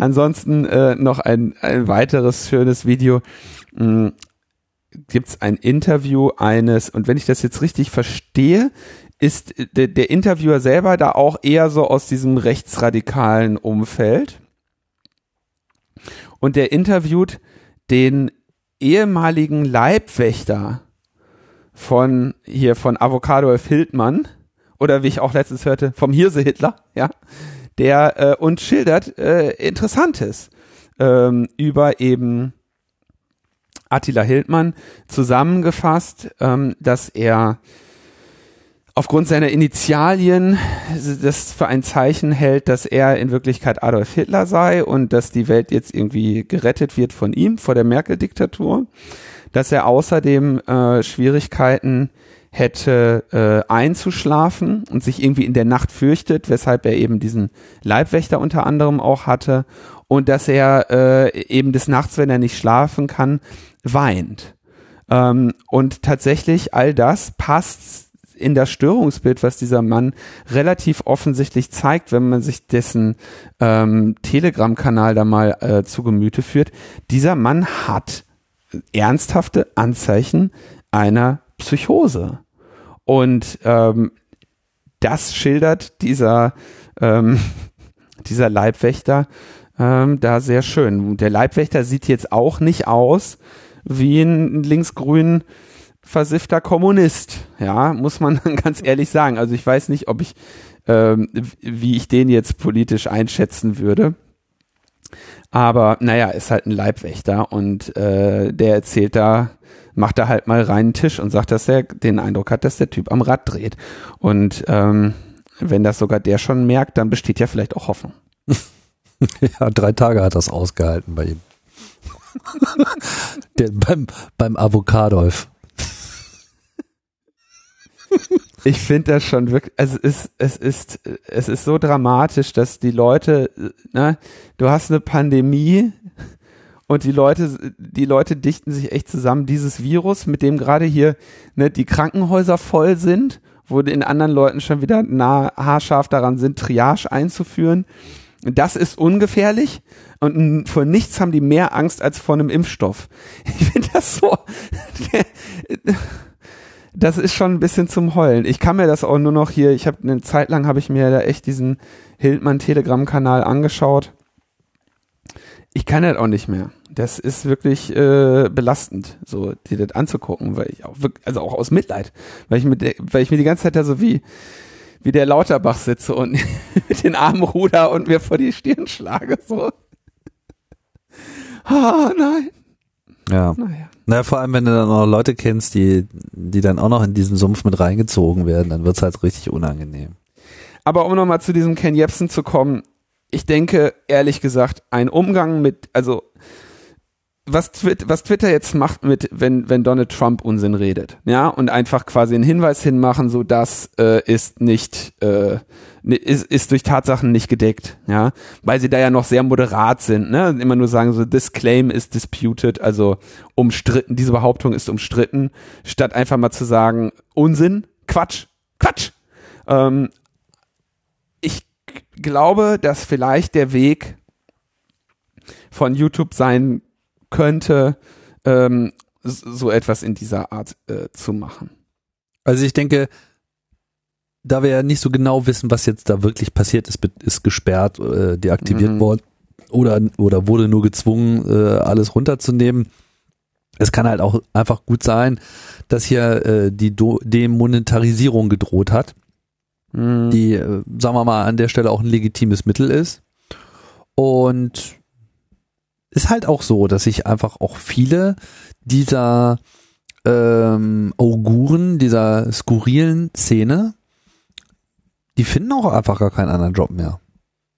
ansonsten äh, noch ein, ein weiteres schönes Video. Hm, Gibt es ein Interview eines, und wenn ich das jetzt richtig verstehe, ist der, der Interviewer selber da auch eher so aus diesem rechtsradikalen Umfeld. Und der interviewt den ehemaligen Leibwächter von hier von Avocado F. Hildmann oder wie ich auch letztens hörte, vom Hirse Hitler, ja, der äh, uns schildert äh, Interessantes ähm, über eben Attila Hildmann zusammengefasst, ähm, dass er aufgrund seiner Initialien das für ein Zeichen hält, dass er in Wirklichkeit Adolf Hitler sei und dass die Welt jetzt irgendwie gerettet wird von ihm vor der Merkel-Diktatur dass er außerdem äh, Schwierigkeiten hätte äh, einzuschlafen und sich irgendwie in der Nacht fürchtet, weshalb er eben diesen Leibwächter unter anderem auch hatte und dass er äh, eben des Nachts, wenn er nicht schlafen kann, weint. Ähm, und tatsächlich all das passt in das Störungsbild, was dieser Mann relativ offensichtlich zeigt, wenn man sich dessen ähm, Telegram-Kanal da mal äh, zu Gemüte führt. Dieser Mann hat ernsthafte Anzeichen einer Psychose. Und ähm, das schildert dieser, ähm, dieser Leibwächter ähm, da sehr schön. Der Leibwächter sieht jetzt auch nicht aus wie ein linksgrün versiffter Kommunist. Ja, muss man ganz ehrlich sagen. Also ich weiß nicht, ob ich, ähm, wie ich den jetzt politisch einschätzen würde. Aber naja, ist halt ein Leibwächter und äh, der erzählt da, macht da halt mal reinen Tisch und sagt, dass er den Eindruck hat, dass der Typ am Rad dreht. Und ähm, wenn das sogar der schon merkt, dann besteht ja vielleicht auch Hoffnung. ja, drei Tage hat das ausgehalten bei ihm. der, beim, beim Avocadolf. Ich finde das schon wirklich, also es, es ist, es ist so dramatisch, dass die Leute, ne, du hast eine Pandemie und die Leute, die Leute dichten sich echt zusammen. Dieses Virus, mit dem gerade hier, ne, die Krankenhäuser voll sind, wo in anderen Leuten schon wieder nah haarscharf daran sind, Triage einzuführen. das ist ungefährlich und vor nichts haben die mehr Angst als vor einem Impfstoff. Ich finde das so. Das ist schon ein bisschen zum Heulen. Ich kann mir das auch nur noch hier, ich habe eine Zeit lang habe ich mir da echt diesen Hildmann Telegram Kanal angeschaut. Ich kann das auch nicht mehr. Das ist wirklich äh, belastend, so dir das anzugucken, weil ich auch wirklich, also auch aus Mitleid, weil ich mit weil ich mir die ganze Zeit da so wie wie der Lauterbach sitze und mit den Armen ruder und mir vor die Stirn schlage so. Ah, oh, nein. Ja. Naja. Naja, vor allem, wenn du dann auch Leute kennst, die, die dann auch noch in diesen Sumpf mit reingezogen werden, dann wird's halt richtig unangenehm. Aber um nochmal zu diesem Ken Jebsen zu kommen, ich denke, ehrlich gesagt, ein Umgang mit, also was, Twitter, was Twitter jetzt macht mit, wenn, wenn Donald Trump Unsinn redet, ja, und einfach quasi einen Hinweis hinmachen, so das äh, ist nicht, äh, ist, ist durch Tatsachen nicht gedeckt, ja, weil sie da ja noch sehr moderat sind, ne, immer nur sagen so, this claim is disputed, also umstritten, diese Behauptung ist umstritten, statt einfach mal zu sagen, Unsinn, Quatsch, Quatsch. Ähm, ich glaube, dass vielleicht der Weg von YouTube sein könnte, ähm, so etwas in dieser Art äh, zu machen. Also ich denke, da wir ja nicht so genau wissen, was jetzt da wirklich passiert ist, ist gesperrt, äh, deaktiviert mhm. worden oder, oder wurde nur gezwungen, äh, alles runterzunehmen. Es kann halt auch einfach gut sein, dass hier äh, die Do Demonetarisierung gedroht hat, mhm. die, äh, sagen wir mal, an der Stelle auch ein legitimes Mittel ist. Und ist halt auch so, dass sich einfach auch viele dieser ähm, Auguren, dieser skurrilen Szene, die finden auch einfach gar keinen anderen Job mehr.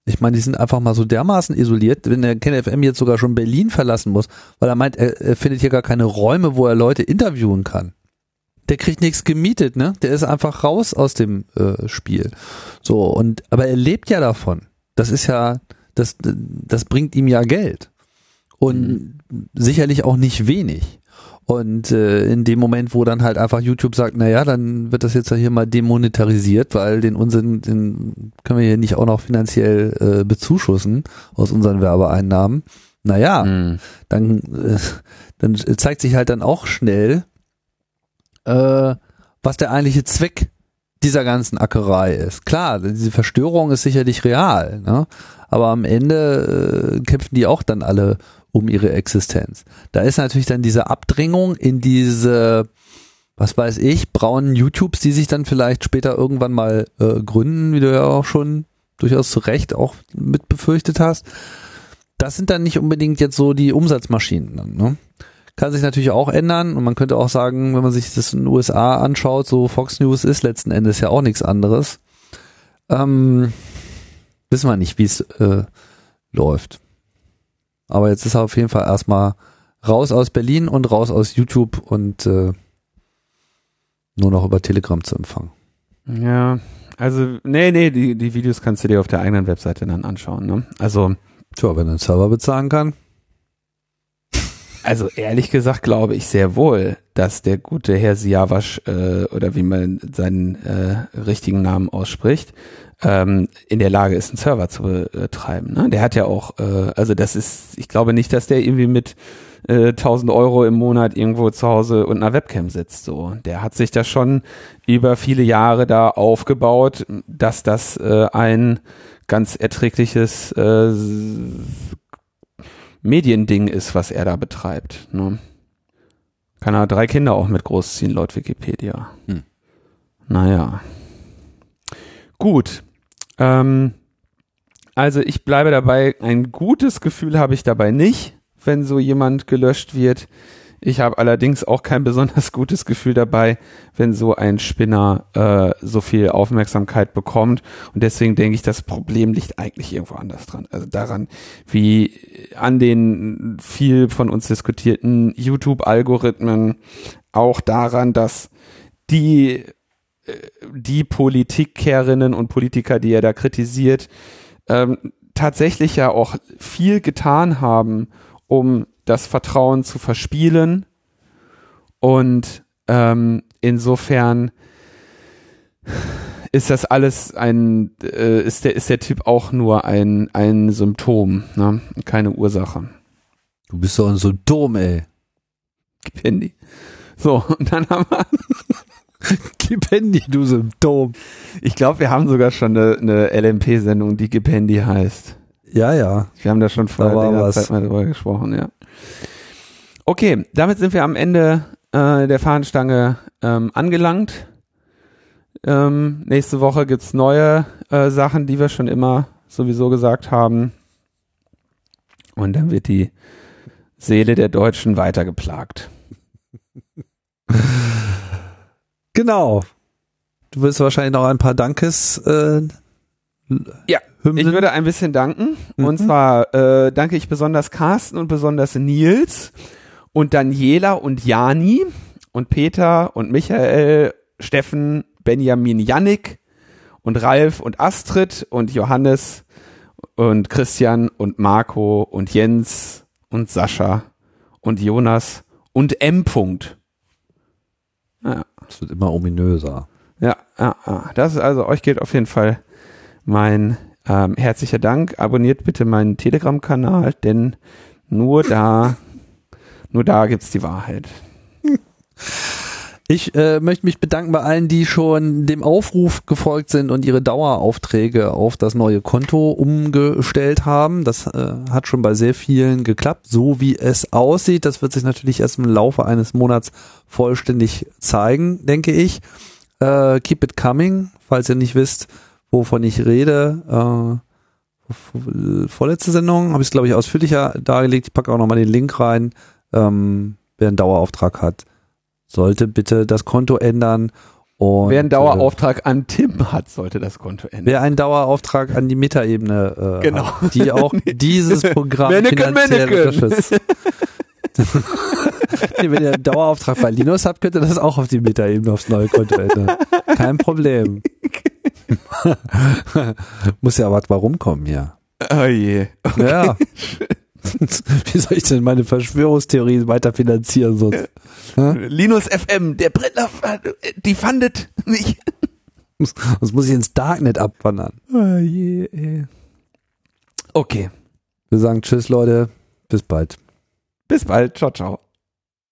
Ich meine, die sind einfach mal so dermaßen isoliert, wenn der KenFM jetzt sogar schon Berlin verlassen muss, weil er meint, er, er findet hier gar keine Räume, wo er Leute interviewen kann. Der kriegt nichts gemietet, ne? Der ist einfach raus aus dem äh, Spiel. So, und aber er lebt ja davon. Das ist ja, das, das bringt ihm ja Geld und mhm. sicherlich auch nicht wenig. Und äh, in dem Moment, wo dann halt einfach YouTube sagt, na ja, dann wird das jetzt hier mal demonetarisiert, weil den Unsinn, den können wir hier nicht auch noch finanziell äh, bezuschussen aus unseren Werbeeinnahmen. Naja, mhm. dann, äh, dann zeigt sich halt dann auch schnell, äh, was der eigentliche Zweck dieser ganzen Ackerei ist. Klar, diese Verstörung ist sicherlich real, ne? aber am Ende äh, kämpfen die auch dann alle um ihre Existenz. Da ist natürlich dann diese Abdrängung in diese, was weiß ich, braunen YouTubes, die sich dann vielleicht später irgendwann mal äh, gründen, wie du ja auch schon durchaus zu Recht auch mit befürchtet hast. Das sind dann nicht unbedingt jetzt so die Umsatzmaschinen. Dann, ne? Kann sich natürlich auch ändern und man könnte auch sagen, wenn man sich das in den USA anschaut, so Fox News ist letzten Endes ja auch nichts anderes. Ähm, wissen wir nicht, wie es äh, läuft. Aber jetzt ist er auf jeden Fall erstmal raus aus Berlin und raus aus YouTube und äh, nur noch über Telegram zu empfangen. Ja, also, nee, nee, die, die Videos kannst du dir auf der eigenen Webseite dann anschauen, ne? Also. Tja, wenn er einen Server bezahlen kann. Also ehrlich gesagt glaube ich sehr wohl, dass der gute Herr Siavasch äh, oder wie man seinen äh, richtigen Namen ausspricht, ähm, in der Lage ist, einen Server zu betreiben. Ne? Der hat ja auch, äh, also das ist, ich glaube nicht, dass der irgendwie mit äh, 1000 Euro im Monat irgendwo zu Hause und einer Webcam sitzt. So, der hat sich da schon über viele Jahre da aufgebaut, dass das äh, ein ganz erträgliches äh, Mediending ist, was er da betreibt. Ne? Kann er drei Kinder auch mit großziehen, laut Wikipedia. Hm. Naja. Gut. Ähm, also ich bleibe dabei, ein gutes Gefühl habe ich dabei nicht, wenn so jemand gelöscht wird. Ich habe allerdings auch kein besonders gutes Gefühl dabei, wenn so ein Spinner äh, so viel Aufmerksamkeit bekommt. Und deswegen denke ich, das Problem liegt eigentlich irgendwo anders dran. Also daran, wie an den viel von uns diskutierten YouTube-Algorithmen, auch daran, dass die die Politikerinnen und Politiker, die er da kritisiert, ähm, tatsächlich ja auch viel getan haben, um das Vertrauen zu verspielen. Und ähm, insofern ist das alles ein, äh, ist der, ist der Typ auch nur ein, ein Symptom, ne? keine Ursache. Du bist doch ein Symptom, ey. Gib Handy. So, und dann haben wir, Gib Handy, du Symptom. ich glaube, wir haben sogar schon eine, eine LMP-Sendung, die Gib Handy heißt. Ja, ja. Wir haben da schon vor Da längerer. Zeit mal drüber gesprochen, ja. Okay, damit sind wir am Ende äh, der Fahnenstange ähm, angelangt. Ähm, nächste Woche gibt's neue äh, Sachen, die wir schon immer sowieso gesagt haben. Und dann wird die Seele der Deutschen weiter geplagt. Genau. Du willst wahrscheinlich noch ein paar Dankes. Äh, Ja, Hymnen? Ich würde ein bisschen danken. Und Mhm. zwar äh, danke ich besonders Carsten und besonders Nils und Daniela und Jani und Peter und Michael, Steffen, Benjamin, Yannick und Ralf und Astrid und Johannes und Christian und Marco und Jens und Sascha und Jonas und M. Punkt. Es wird immer ominöser. ja, ja, ja. Das ist also, euch gilt auf jeden Fall mein ähm, herzlicher Dank. Abonniert bitte meinen Telegram-Kanal, denn nur da, nur da gibt's die Wahrheit. Ich äh, möchte mich bedanken bei allen, die schon dem Aufruf gefolgt sind und ihre Daueraufträge auf das neue Konto umgestellt haben. Das äh, hat schon bei sehr vielen geklappt, so wie es aussieht. Das wird sich natürlich erst im Laufe eines Monats vollständig zeigen, denke ich. Äh, keep it coming, falls ihr nicht wisst, wovon ich rede. Äh, vorletzte Sendung habe ich es, glaube ich, ausführlicher dargelegt. Ich packe auch nochmal den Link rein. Ähm, wer einen Dauerauftrag hat, sollte bitte das Konto ändern. Und, Wer einen Äh, Dauerauftrag an Tim hat, sollte das Konto ändern. wer einen Dauerauftrag an die Metaebene äh, Genau. hat, die auch dieses Programm Männeken, finanziell unterstützt. nee, wenn ihr einen Dauerauftrag bei Linus habt, könnt ihr das auch auf die Metaebene aufs neue Konto ändern. Kein Problem. Muss ja was mal rumkommen hier. Oh je. Ja. Wie soll ich denn meine Verschwörungstheorien weiter finanzieren sonst? Linus FM, der Brenner, die fandet mich. Sonst muss ich ins Darknet abwandern. Oh ey. Okay. Wir sagen Tschüss, Leute. Bis bald. Bis bald. Ciao, ciao.